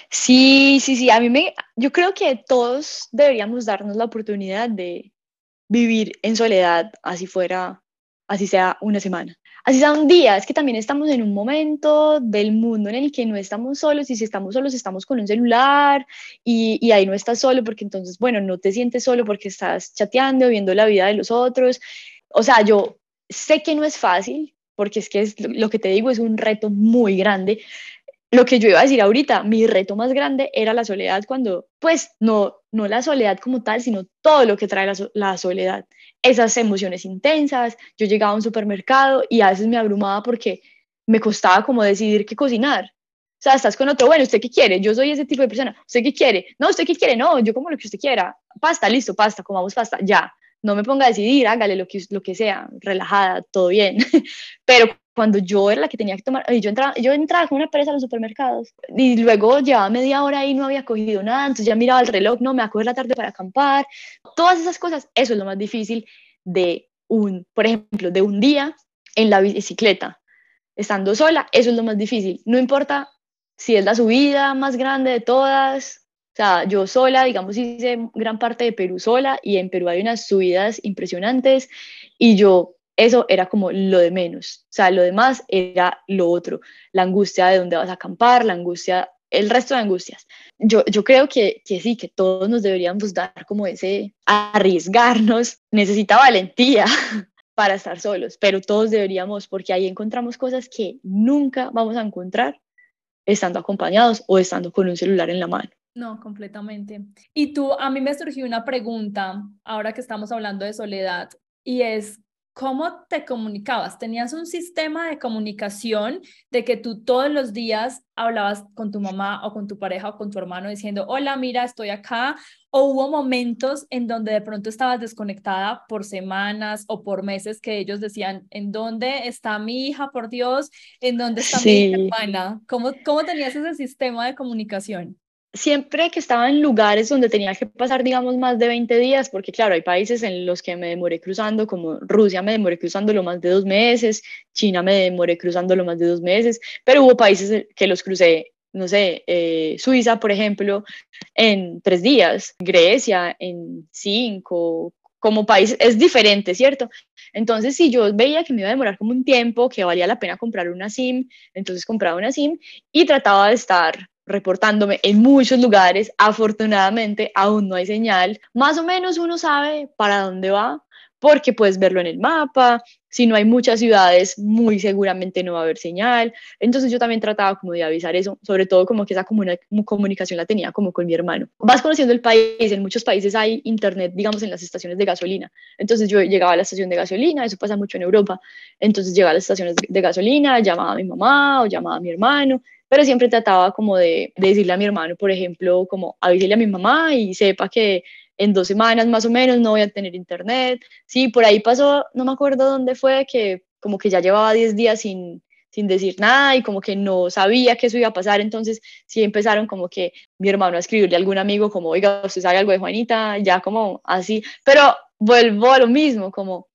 Sí, sí, sí, a mí me, yo creo que todos deberíamos darnos la oportunidad de vivir en soledad, así fuera, así sea una semana. Así sea un día, es que también estamos en un momento del mundo en el que no estamos solos y si estamos solos estamos con un celular y, y ahí no estás solo porque entonces, bueno, no te sientes solo porque estás chateando, viendo la vida de los otros. O sea, yo sé que no es fácil porque es que es, lo que te digo es un reto muy grande, lo que yo iba a decir ahorita, mi reto más grande era la soledad cuando, pues, no, no la soledad como tal, sino todo lo que trae la, soledad. Esas emociones intensas, yo llegaba a un supermercado y a veces me abrumaba porque me costaba como decidir qué cocinar. O sea, estás con otro, bueno, ¿usted qué quiere? Yo soy ese tipo de persona. ¿Usted qué quiere? No, ¿usted qué quiere? No, yo como lo que usted quiera. Pasta, listo, pasta, comamos pasta, ya. No me ponga a decidir, hágale lo que, lo que sea, relajada, todo bien. Pero cuando yo era la que tenía que tomar, yo entraba, yo entraba con una pereza a los supermercados y luego llevaba media hora ahí no había cogido nada, entonces ya miraba el reloj, no, me voy a coger la tarde para acampar, todas esas cosas, eso es lo más difícil de un, por ejemplo, de un día en la bicicleta, estando sola, eso es lo más difícil, no importa si es la subida más grande de todas, o sea, yo sola, digamos, hice gran parte de Perú sola y en Perú hay unas subidas impresionantes y yo eso era como lo de menos, o sea, lo demás era lo otro, la angustia de dónde vas a acampar, la angustia, el resto de angustias. Yo, yo creo que, que sí, que todos nos deberíamos dar como ese arriesgarnos, necesita valentía para estar solos, pero todos deberíamos, porque ahí encontramos cosas que nunca vamos a encontrar estando acompañados o estando con un celular en la mano. No, completamente. Y tú, a mí me surgió una pregunta, ahora que estamos hablando de soledad, y es, ¿cómo te comunicabas? ¿Tenías un sistema de comunicación de que tú todos los días hablabas con tu mamá o con tu pareja o con tu hermano diciendo, hola, mira, estoy acá? ¿O hubo momentos en donde de pronto estabas desconectada por semanas o por meses que ellos decían, ¿en dónde está mi hija, por Dios? ¿En dónde está mi hermana? ¿Cómo, ¿Cómo tenías ese sistema de comunicación? Siempre que estaba en lugares donde tenía que pasar, digamos, más de 20 días, porque claro, hay países en los que me demoré cruzando, como Rusia me demoré cruzándolo más de dos meses, China me demoré cruzándolo más de dos meses, pero hubo países que los crucé, no sé, eh, Suiza, por ejemplo, en tres días, Grecia en cinco, como país es diferente, ¿cierto? Entonces, si yo veía que me iba a demorar como un tiempo, que valía la pena comprar una SIM, entonces compraba una SIM y trataba de estar reportándome en muchos lugares. Afortunadamente aún no hay señal. Más o menos uno sabe para dónde va porque puedes verlo en el mapa. Si no hay muchas ciudades, muy seguramente no va a haber señal. Entonces yo también trataba como de avisar eso, sobre todo como que esa comunicación la tenía como con mi hermano. Vas conociendo el país, en muchos países hay internet, digamos, en las estaciones de gasolina. Entonces yo llegaba a la estación de gasolina, eso pasa mucho en Europa. Entonces llegaba a las estaciones de gasolina, llamaba a mi mamá o llamaba a mi hermano pero siempre trataba como de, decirle a mi hermano, por ejemplo, como avísele a mi mamá y sepa que en dos semanas más o menos no voy a tener internet. Sí, por ahí pasó, no me acuerdo dónde fue, que como que ya llevaba 10 días sin, sin decir nada y como que no sabía que eso iba a pasar, entonces sí empezaron como que mi hermano a escribirle a algún amigo como, oiga, usted sabe algo de Juanita, ya como así, pero vuelvo a lo mismo, como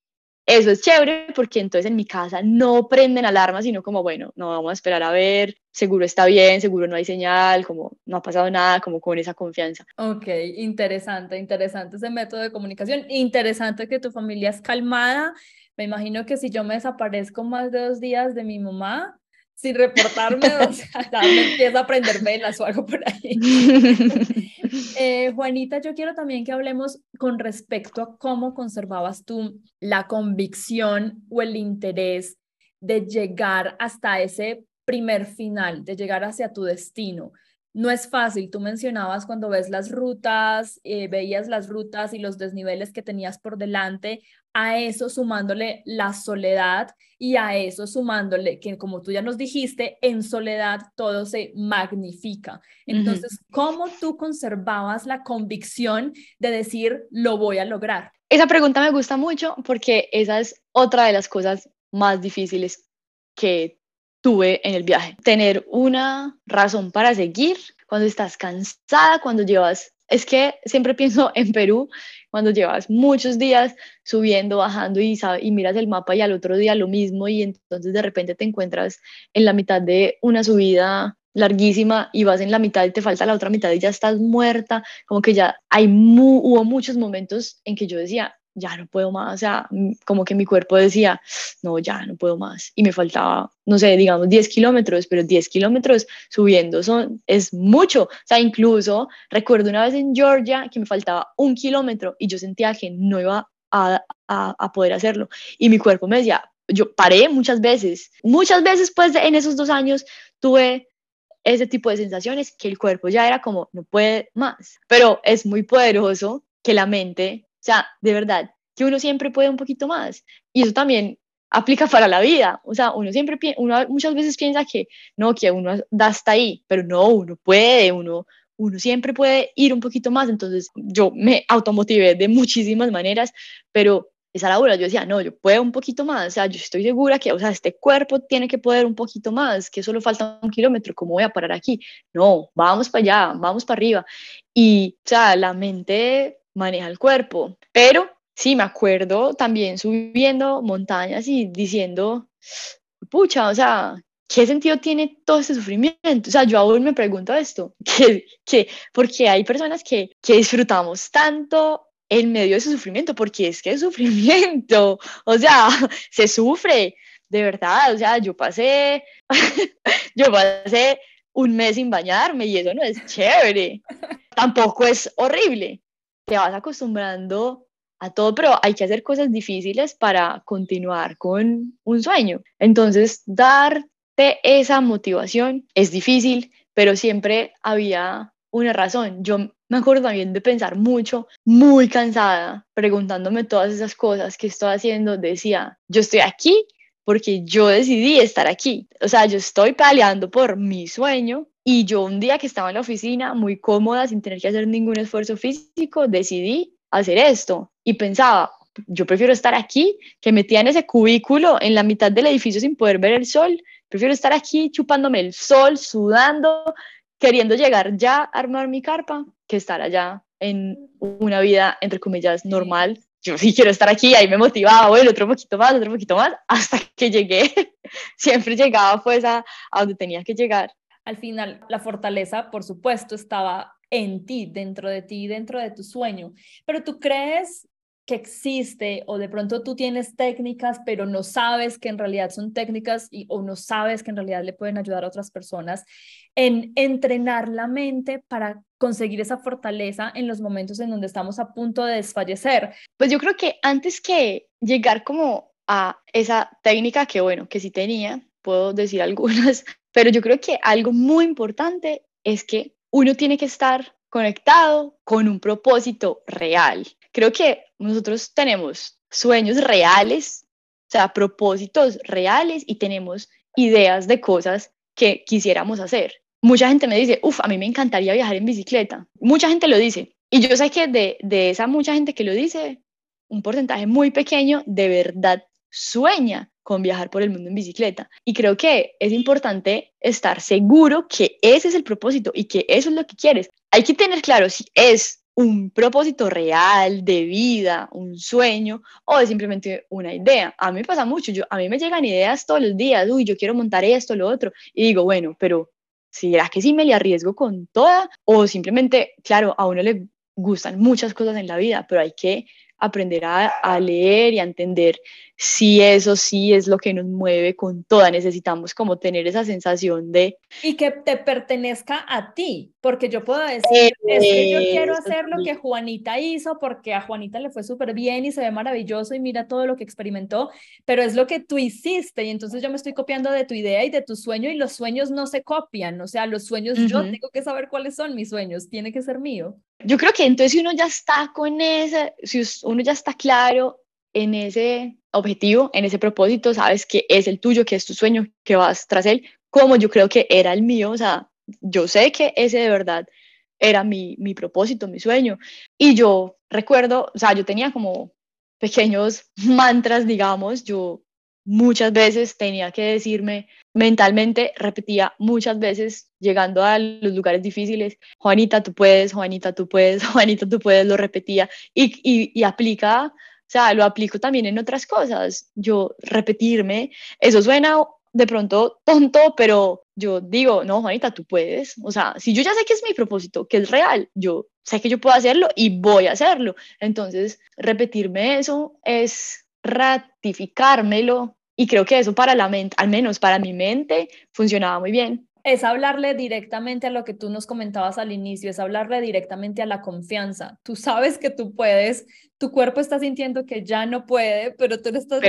eso es chévere porque entonces en mi casa no prenden alarmas, sino como, bueno, no vamos a esperar a ver, seguro está bien, seguro no hay señal, como no ha pasado nada, como con esa confianza. Ok, interesante, interesante ese método de comunicación. Interesante que tu familia es calmada. Me imagino que si yo me desaparezco más de dos días de mi mamá, sin reportarme, o sea, me empiezo a aprender velas o algo por ahí. Eh, Juanita, yo quiero también que hablemos con respecto a cómo conservabas tú la convicción o el interés de llegar hasta ese primer final, de llegar hacia tu destino no es fácil. Tú mencionabas cuando ves las rutas, eh, veías las rutas y los desniveles que tenías por delante, a eso sumándole la soledad y a eso sumándole que, como tú ya nos dijiste, en soledad todo se magnifica. Entonces, ¿cómo tú conservabas la convicción de decir, lo voy a lograr? Esa pregunta me gusta mucho porque esa es otra de las cosas más difíciles que tuve en el viaje. Tener una razón para seguir cuando estás cansada, cuando llevas, es que siempre pienso en Perú, cuando llevas muchos días subiendo, bajando y, y miras el mapa y al otro día lo mismo y entonces de repente te encuentras en la mitad de una subida larguísima y vas en la mitad y te falta la otra mitad y ya estás muerta, como que ya hay hubo muchos momentos en que yo decía, ya no puedo más, o sea, como que mi cuerpo decía, no, ya no puedo más. Y me faltaba, no sé, digamos 10 kilómetros, pero 10 kilómetros subiendo son, es mucho. O sea, incluso recuerdo una vez en Georgia que me faltaba un kilómetro y yo sentía que no iba a, a, a poder hacerlo. Y mi cuerpo me decía, yo paré muchas veces, muchas veces pues en esos dos años tuve ese tipo de sensaciones que el cuerpo ya era como, no puede más. Pero es muy poderoso que la mente sea, de verdad, que uno siempre puede un poquito más. Y eso también aplica para la vida. O sea, uno siempre, uno muchas veces piensa que no, que uno da hasta ahí, pero no, uno puede, uno, uno siempre puede ir un poquito más. Entonces, yo me automotivé de muchísimas maneras, pero esa labura yo decía, no, yo puedo un poquito más. O sea, yo estoy segura que, o sea, este cuerpo tiene que poder un poquito más, que solo falta un kilómetro, ¿cómo voy a parar aquí? No, vamos para allá, vamos para arriba. Y, o sea, la mente maneja el cuerpo. Pero sí, me acuerdo también subiendo montañas y diciendo, pucha, o sea, ¿qué sentido tiene todo este sufrimiento? O sea, yo aún me pregunto esto, ¿qué, qué? Porque hay personas que, que disfrutamos tanto en medio de ese sufrimiento, porque es que es sufrimiento, o sea, se sufre, de verdad, o sea, yo pasé, yo pasé un mes sin bañarme y eso no es chévere, tampoco es horrible, te vas acostumbrando a todo, pero hay que hacer cosas difíciles para continuar con un sueño. Entonces, darte esa motivación es difícil, pero siempre había una razón. Yo me acuerdo también de pensar mucho, muy cansada, preguntándome todas esas cosas que estoy haciendo. Decía, yo estoy aquí porque yo decidí estar aquí. O sea, yo estoy peleando por mi sueño y yo un día que estaba en la oficina, muy cómoda, sin tener que hacer ningún esfuerzo físico, decidí hacer esto. Y pensaba, yo prefiero estar aquí que metida en ese cubículo en la mitad del edificio sin poder ver el sol. Prefiero estar aquí chupándome el sol, sudando, queriendo llegar ya a armar mi carpa, que estar allá en una vida, entre comillas, normal. Yo sí quiero estar aquí, ahí me motivaba, bueno, otro poquito más, otro poquito más, hasta que llegué. Siempre llegaba pues a, a donde tenía que llegar al final la fortaleza, por supuesto, estaba en ti, dentro de ti, dentro de tu sueño. Pero tú crees que existe o de pronto tú tienes técnicas, pero no sabes que en realidad son técnicas y, o no sabes que en realidad le pueden ayudar a otras personas en entrenar la mente para conseguir esa fortaleza en los momentos en donde estamos a punto de desfallecer. Pues yo creo que antes que llegar como a esa técnica que bueno, que sí tenía, puedo decir algunas, pero yo creo que algo muy importante es que uno tiene que estar conectado con un propósito real. Creo que nosotros tenemos sueños reales, o sea, propósitos reales y tenemos ideas de cosas que quisiéramos hacer. Mucha gente me dice, uff, a mí me encantaría viajar en bicicleta. Mucha gente lo dice. Y yo sé que de, de esa mucha gente que lo dice, un porcentaje muy pequeño de verdad sueña con viajar por el mundo en bicicleta. Y creo que es importante estar seguro que ese es el propósito y que eso es lo que quieres. Hay que tener claro si es un propósito real de vida, un sueño o es simplemente una idea. A mí pasa mucho, yo, a mí me llegan ideas todos los días, uy, yo quiero montar esto, lo otro, y digo, bueno, pero ¿será que sí me le arriesgo con toda? O simplemente, claro, a uno le gustan muchas cosas en la vida, pero hay que aprender a, leer y a entender si eso sí es lo que nos mueve con toda. Necesitamos como tener esa sensación de... Y que te pertenezca a ti, porque yo puedo decir, es que yo quiero hacer lo que Juanita hizo porque a Juanita le fue súper bien y se ve maravilloso y mira todo lo que experimentó, pero es lo que tú hiciste y entonces yo me estoy copiando de tu idea y de tu sueño y los sueños no se copian, o sea, los sueños yo tengo que saber cuáles son mis sueños, tiene que ser mío. Yo creo que entonces si uno ya está con ese, si uno ya está claro en ese objetivo, en ese propósito, sabes que es el tuyo, que es tu sueño, que vas tras él, como yo creo que era el mío, o sea, yo sé que ese de verdad era mi, mi propósito, mi sueño. Y yo recuerdo, o sea, yo tenía como pequeños mantras, digamos, yo muchas veces tenía que decirme mentalmente, repetía muchas veces llegando a los lugares difíciles, Juanita, tú puedes, Juanita, tú puedes, Juanita, tú puedes, lo repetía. Y, y, y aplica, o sea, lo aplico también en otras cosas, yo repetirme, eso suena de pronto tonto, pero yo digo, no, Juanita, tú puedes, o sea, si yo ya sé que es mi propósito, que es real, yo sé que yo puedo hacerlo y voy a hacerlo, entonces repetirme eso es ratificármelo y creo que eso para la mente, al menos para mi mente, funcionaba muy bien. Es hablarle directamente a lo que tú nos comentabas al inicio, es hablarle directamente a la confianza. Tú sabes que tú puedes, tu cuerpo está sintiendo que ya no puede, pero tú le estás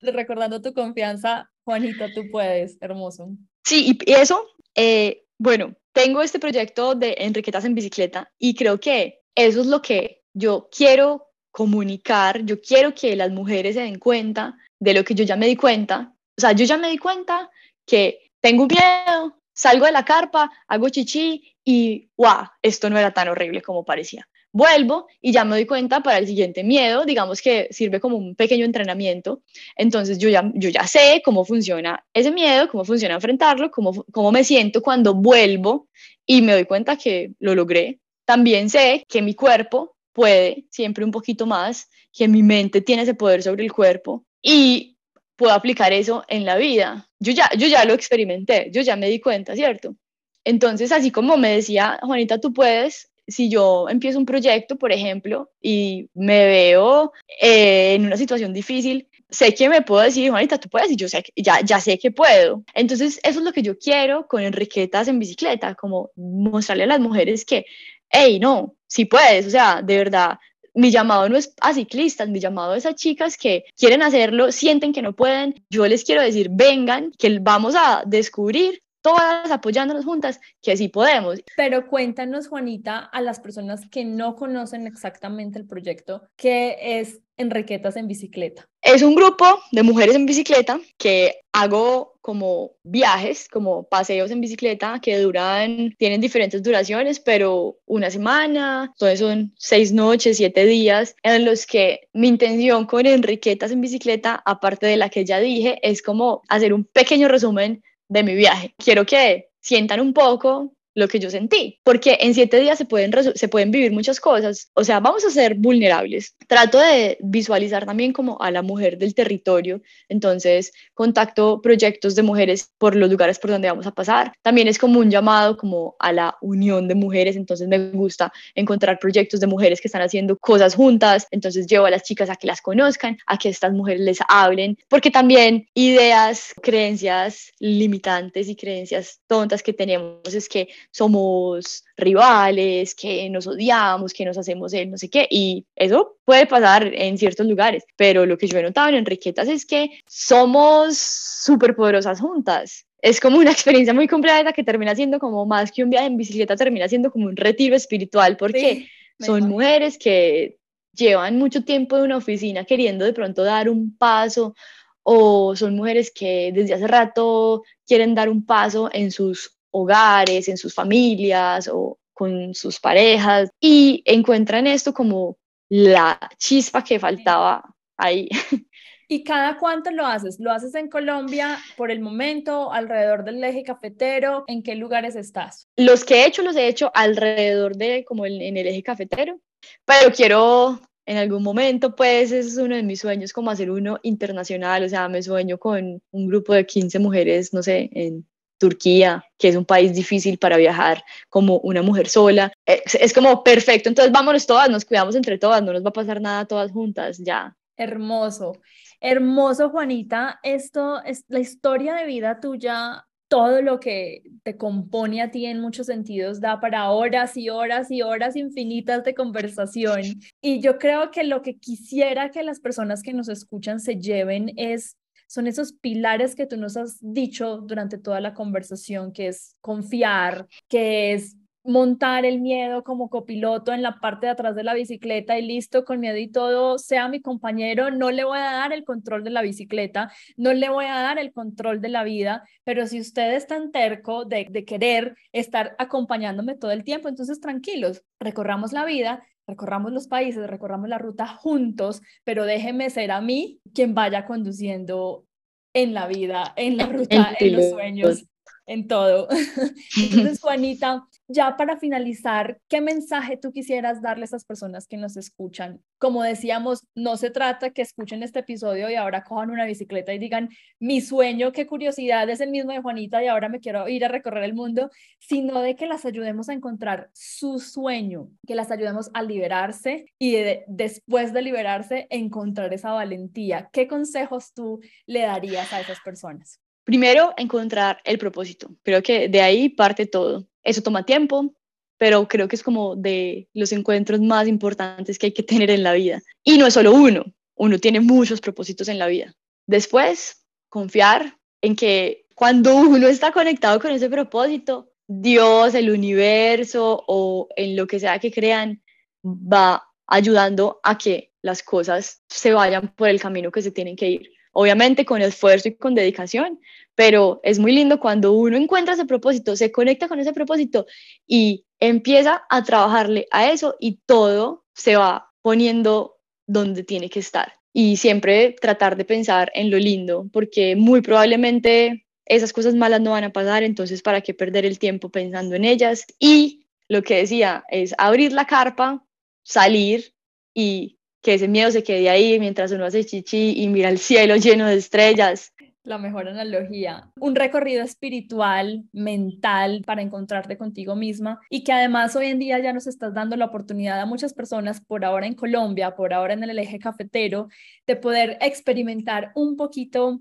recordando, tu confianza. Juanita, tú puedes, hermoso. Sí, y eso, eh, bueno, tengo este proyecto de Enriquetas en Bicicleta y creo que eso es lo que yo quiero comunicar, yo quiero que las mujeres se den cuenta de lo que yo ya me di cuenta. O sea, yo ya me di cuenta que tengo miedo, salgo de la carpa, hago chichi y ¡guau! Esto no era tan horrible como parecía. Vuelvo y ya me doy cuenta para el siguiente miedo, digamos que sirve como un pequeño entrenamiento. Entonces yo ya, yo ya sé cómo funciona ese miedo, cómo funciona enfrentarlo, cómo, cómo me siento cuando vuelvo y me doy cuenta que lo logré. También sé que mi cuerpo puede siempre un poquito más, que mi mente tiene ese poder sobre el cuerpo y puedo aplicar eso en la vida. Yo ya, yo ya lo experimenté, yo ya me di cuenta, ¿cierto? Entonces, así como me decía, Juanita, tú puedes, si yo empiezo un proyecto, por ejemplo, y me veo eh, en una situación difícil, sé que me puedo decir, Juanita, tú puedes, y yo sé, ya, ya sé que puedo. Entonces, eso es lo que yo quiero con Enriquetas en bicicleta, como mostrarle a las mujeres que, hey, no, si puedes, o sea, de verdad, mi llamado no es a ciclistas, mi llamado es a chicas que quieren hacerlo, sienten que no pueden. Yo les quiero decir, vengan, que vamos a descubrir todas apoyándonos juntas, que sí podemos. Pero cuéntanos, Juanita, a las personas que no conocen exactamente el proyecto, ¿qué es Enriquetas en Bicicleta? Es un grupo de mujeres en bicicleta que hago como viajes, como paseos en bicicleta que duran, tienen diferentes duraciones, pero una semana, entonces son seis noches, siete días, en los que mi intención con Enriquetas en bicicleta, aparte de la que ya dije, es como hacer un pequeño resumen de mi viaje. Quiero que sientan un poco lo que yo sentí, porque en siete días se pueden, se pueden vivir muchas cosas, o sea, vamos a ser vulnerables. Trato de visualizar también como a la mujer del territorio, entonces contacto proyectos de mujeres por los lugares por donde vamos a pasar. También es como un llamado como a la unión de mujeres, entonces me gusta encontrar proyectos de mujeres que están haciendo cosas juntas, entonces llevo a las chicas a que las conozcan, a que estas mujeres les hablen, porque también ideas, creencias limitantes y creencias tontas que tenemos es que somos rivales, que nos odiamos, que nos hacemos el no sé qué, y eso puede pasar en ciertos lugares, pero lo que yo he notado en Enriquetas es que somos súper poderosas juntas. Es como una experiencia muy completa que termina siendo como más que un viaje en bicicleta, termina siendo como un retiro espiritual, porque son mujeres que llevan mucho tiempo en una oficina queriendo de pronto dar un paso o son mujeres que desde hace rato quieren dar un paso en sus hogares, en sus familias o con sus parejas y encuentran esto como la chispa que faltaba ahí. ¿Y cada cuánto lo haces? ¿Lo haces en Colombia por el momento, alrededor del eje cafetero? ¿En qué lugares estás? Los que he hecho los he hecho alrededor de como en el eje cafetero, pero quiero en algún momento, pues ese es uno de mis sueños, como hacer uno internacional, o sea, me sueño con un grupo de 15 mujeres, no sé, en Turquía, que es un país difícil para viajar como una mujer sola. Es, como perfecto, entonces vámonos todas, nos cuidamos entre todas, no nos va a pasar nada todas juntas, ya. Hermoso, hermoso Juanita, esto es la historia de vida tuya todo lo que te compone a ti en muchos sentidos da para horas y horas y horas infinitas de conversación. Y yo creo que lo que quisiera que las personas que nos escuchan se lleven es son esos pilares que tú nos has dicho durante toda la conversación, que es confiar, que es montar el miedo como copiloto en la parte de atrás de la bicicleta y listo, con miedo y todo, sea mi compañero, no le voy a dar el control de la bicicleta, no le voy a dar el control de la vida, pero si usted es tan terco de, de querer estar acompañándome todo el tiempo, entonces tranquilos, recorramos la vida, recorramos los países, recorramos la ruta juntos, pero déjeme ser a mí quien vaya conduciendo en la vida, en la ruta, en los sueños en todo. Entonces, Juanita, ya para finalizar, ¿qué mensaje tú quisieras darle a esas personas que nos escuchan? Como decíamos, no se trata que escuchen este episodio y ahora cojan una bicicleta y digan, mi sueño, qué curiosidad, es el mismo de Juanita y ahora me quiero ir a recorrer el mundo, sino de que las ayudemos a encontrar su sueño, que las ayudemos a liberarse y después de liberarse, encontrar esa valentía. ¿Qué consejos tú le darías a esas personas? Primero, encontrar el propósito. Creo que de ahí parte todo. Eso toma tiempo, pero creo que es como de los encuentros más importantes que hay que tener en la vida. Y no es solo uno, uno tiene muchos propósitos en la vida. Después, confiar en que cuando uno está conectado con ese propósito, Dios, el universo o en lo que sea que crean, va ayudando a que las cosas se vayan por el camino que se tienen que ir obviamente con esfuerzo y con dedicación, pero es muy lindo cuando uno encuentra ese propósito, se conecta con ese propósito y empieza a trabajarle a eso y todo se va poniendo donde tiene que estar. Y siempre tratar de pensar en lo lindo, porque muy probablemente esas cosas malas no van a pasar, entonces para qué perder el tiempo pensando en ellas. Y lo que decía es abrir la carpa, salir y que ese miedo se quede ahí mientras uno hace chichi y mira el cielo lleno de estrellas. La mejor analogía. Un recorrido espiritual, mental, para encontrarte contigo misma y que además hoy en día ya nos estás dando la oportunidad a muchas personas, por ahora en Colombia, por ahora en el eje cafetero, de poder experimentar un poquito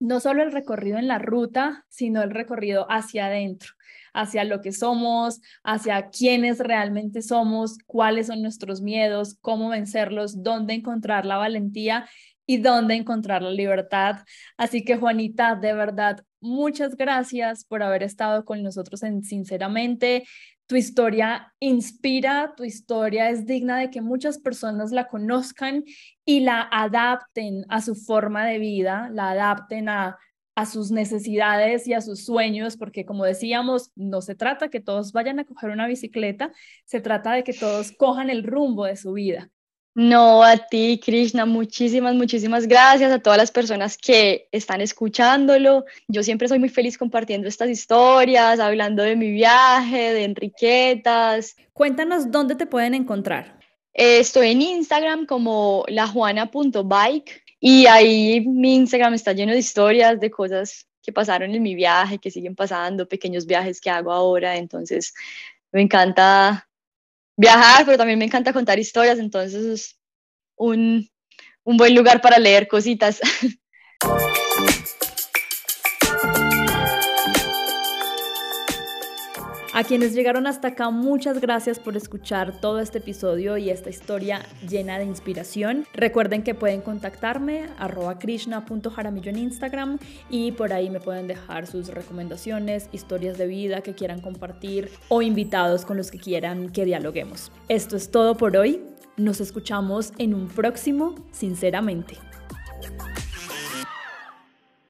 no solo el recorrido en la ruta, sino el recorrido hacia adentro hacia lo que somos, hacia quiénes realmente somos, cuáles son nuestros miedos, cómo vencerlos, dónde encontrar la valentía y dónde encontrar la libertad. Así que Juanita, de verdad, muchas gracias por haber estado con nosotros en Sinceramente. Tu historia inspira, tu historia es digna de que muchas personas la conozcan y la adapten a su forma de vida, la adapten a a sus necesidades y a sus sueños, porque como decíamos, no se trata que todos vayan a coger una bicicleta, se trata de que todos cojan el rumbo de su vida. No, a ti, Krishna, muchísimas, muchísimas gracias a todas las personas que están escuchándolo. Yo siempre soy muy feliz compartiendo estas historias, hablando de mi viaje, de Enriquetas. Cuéntanos dónde te pueden encontrar. estoy en Instagram como lajuana.bike y ahí mi Instagram está lleno de historias, de cosas que pasaron en mi viaje, que siguen pasando, pequeños viajes que hago ahora. Entonces, me encanta viajar, pero también me encanta contar historias. Entonces, es un, un buen lugar para leer cositas. A quienes llegaron hasta acá, muchas gracias por escuchar todo este episodio y esta historia llena de inspiración. Recuerden que pueden contactarme arroba krishna.jaramillo en Instagram y por ahí me pueden dejar sus recomendaciones, historias de vida que quieran compartir o invitados con los que quieran que dialoguemos. Esto es todo por hoy. Nos escuchamos en un próximo, sinceramente.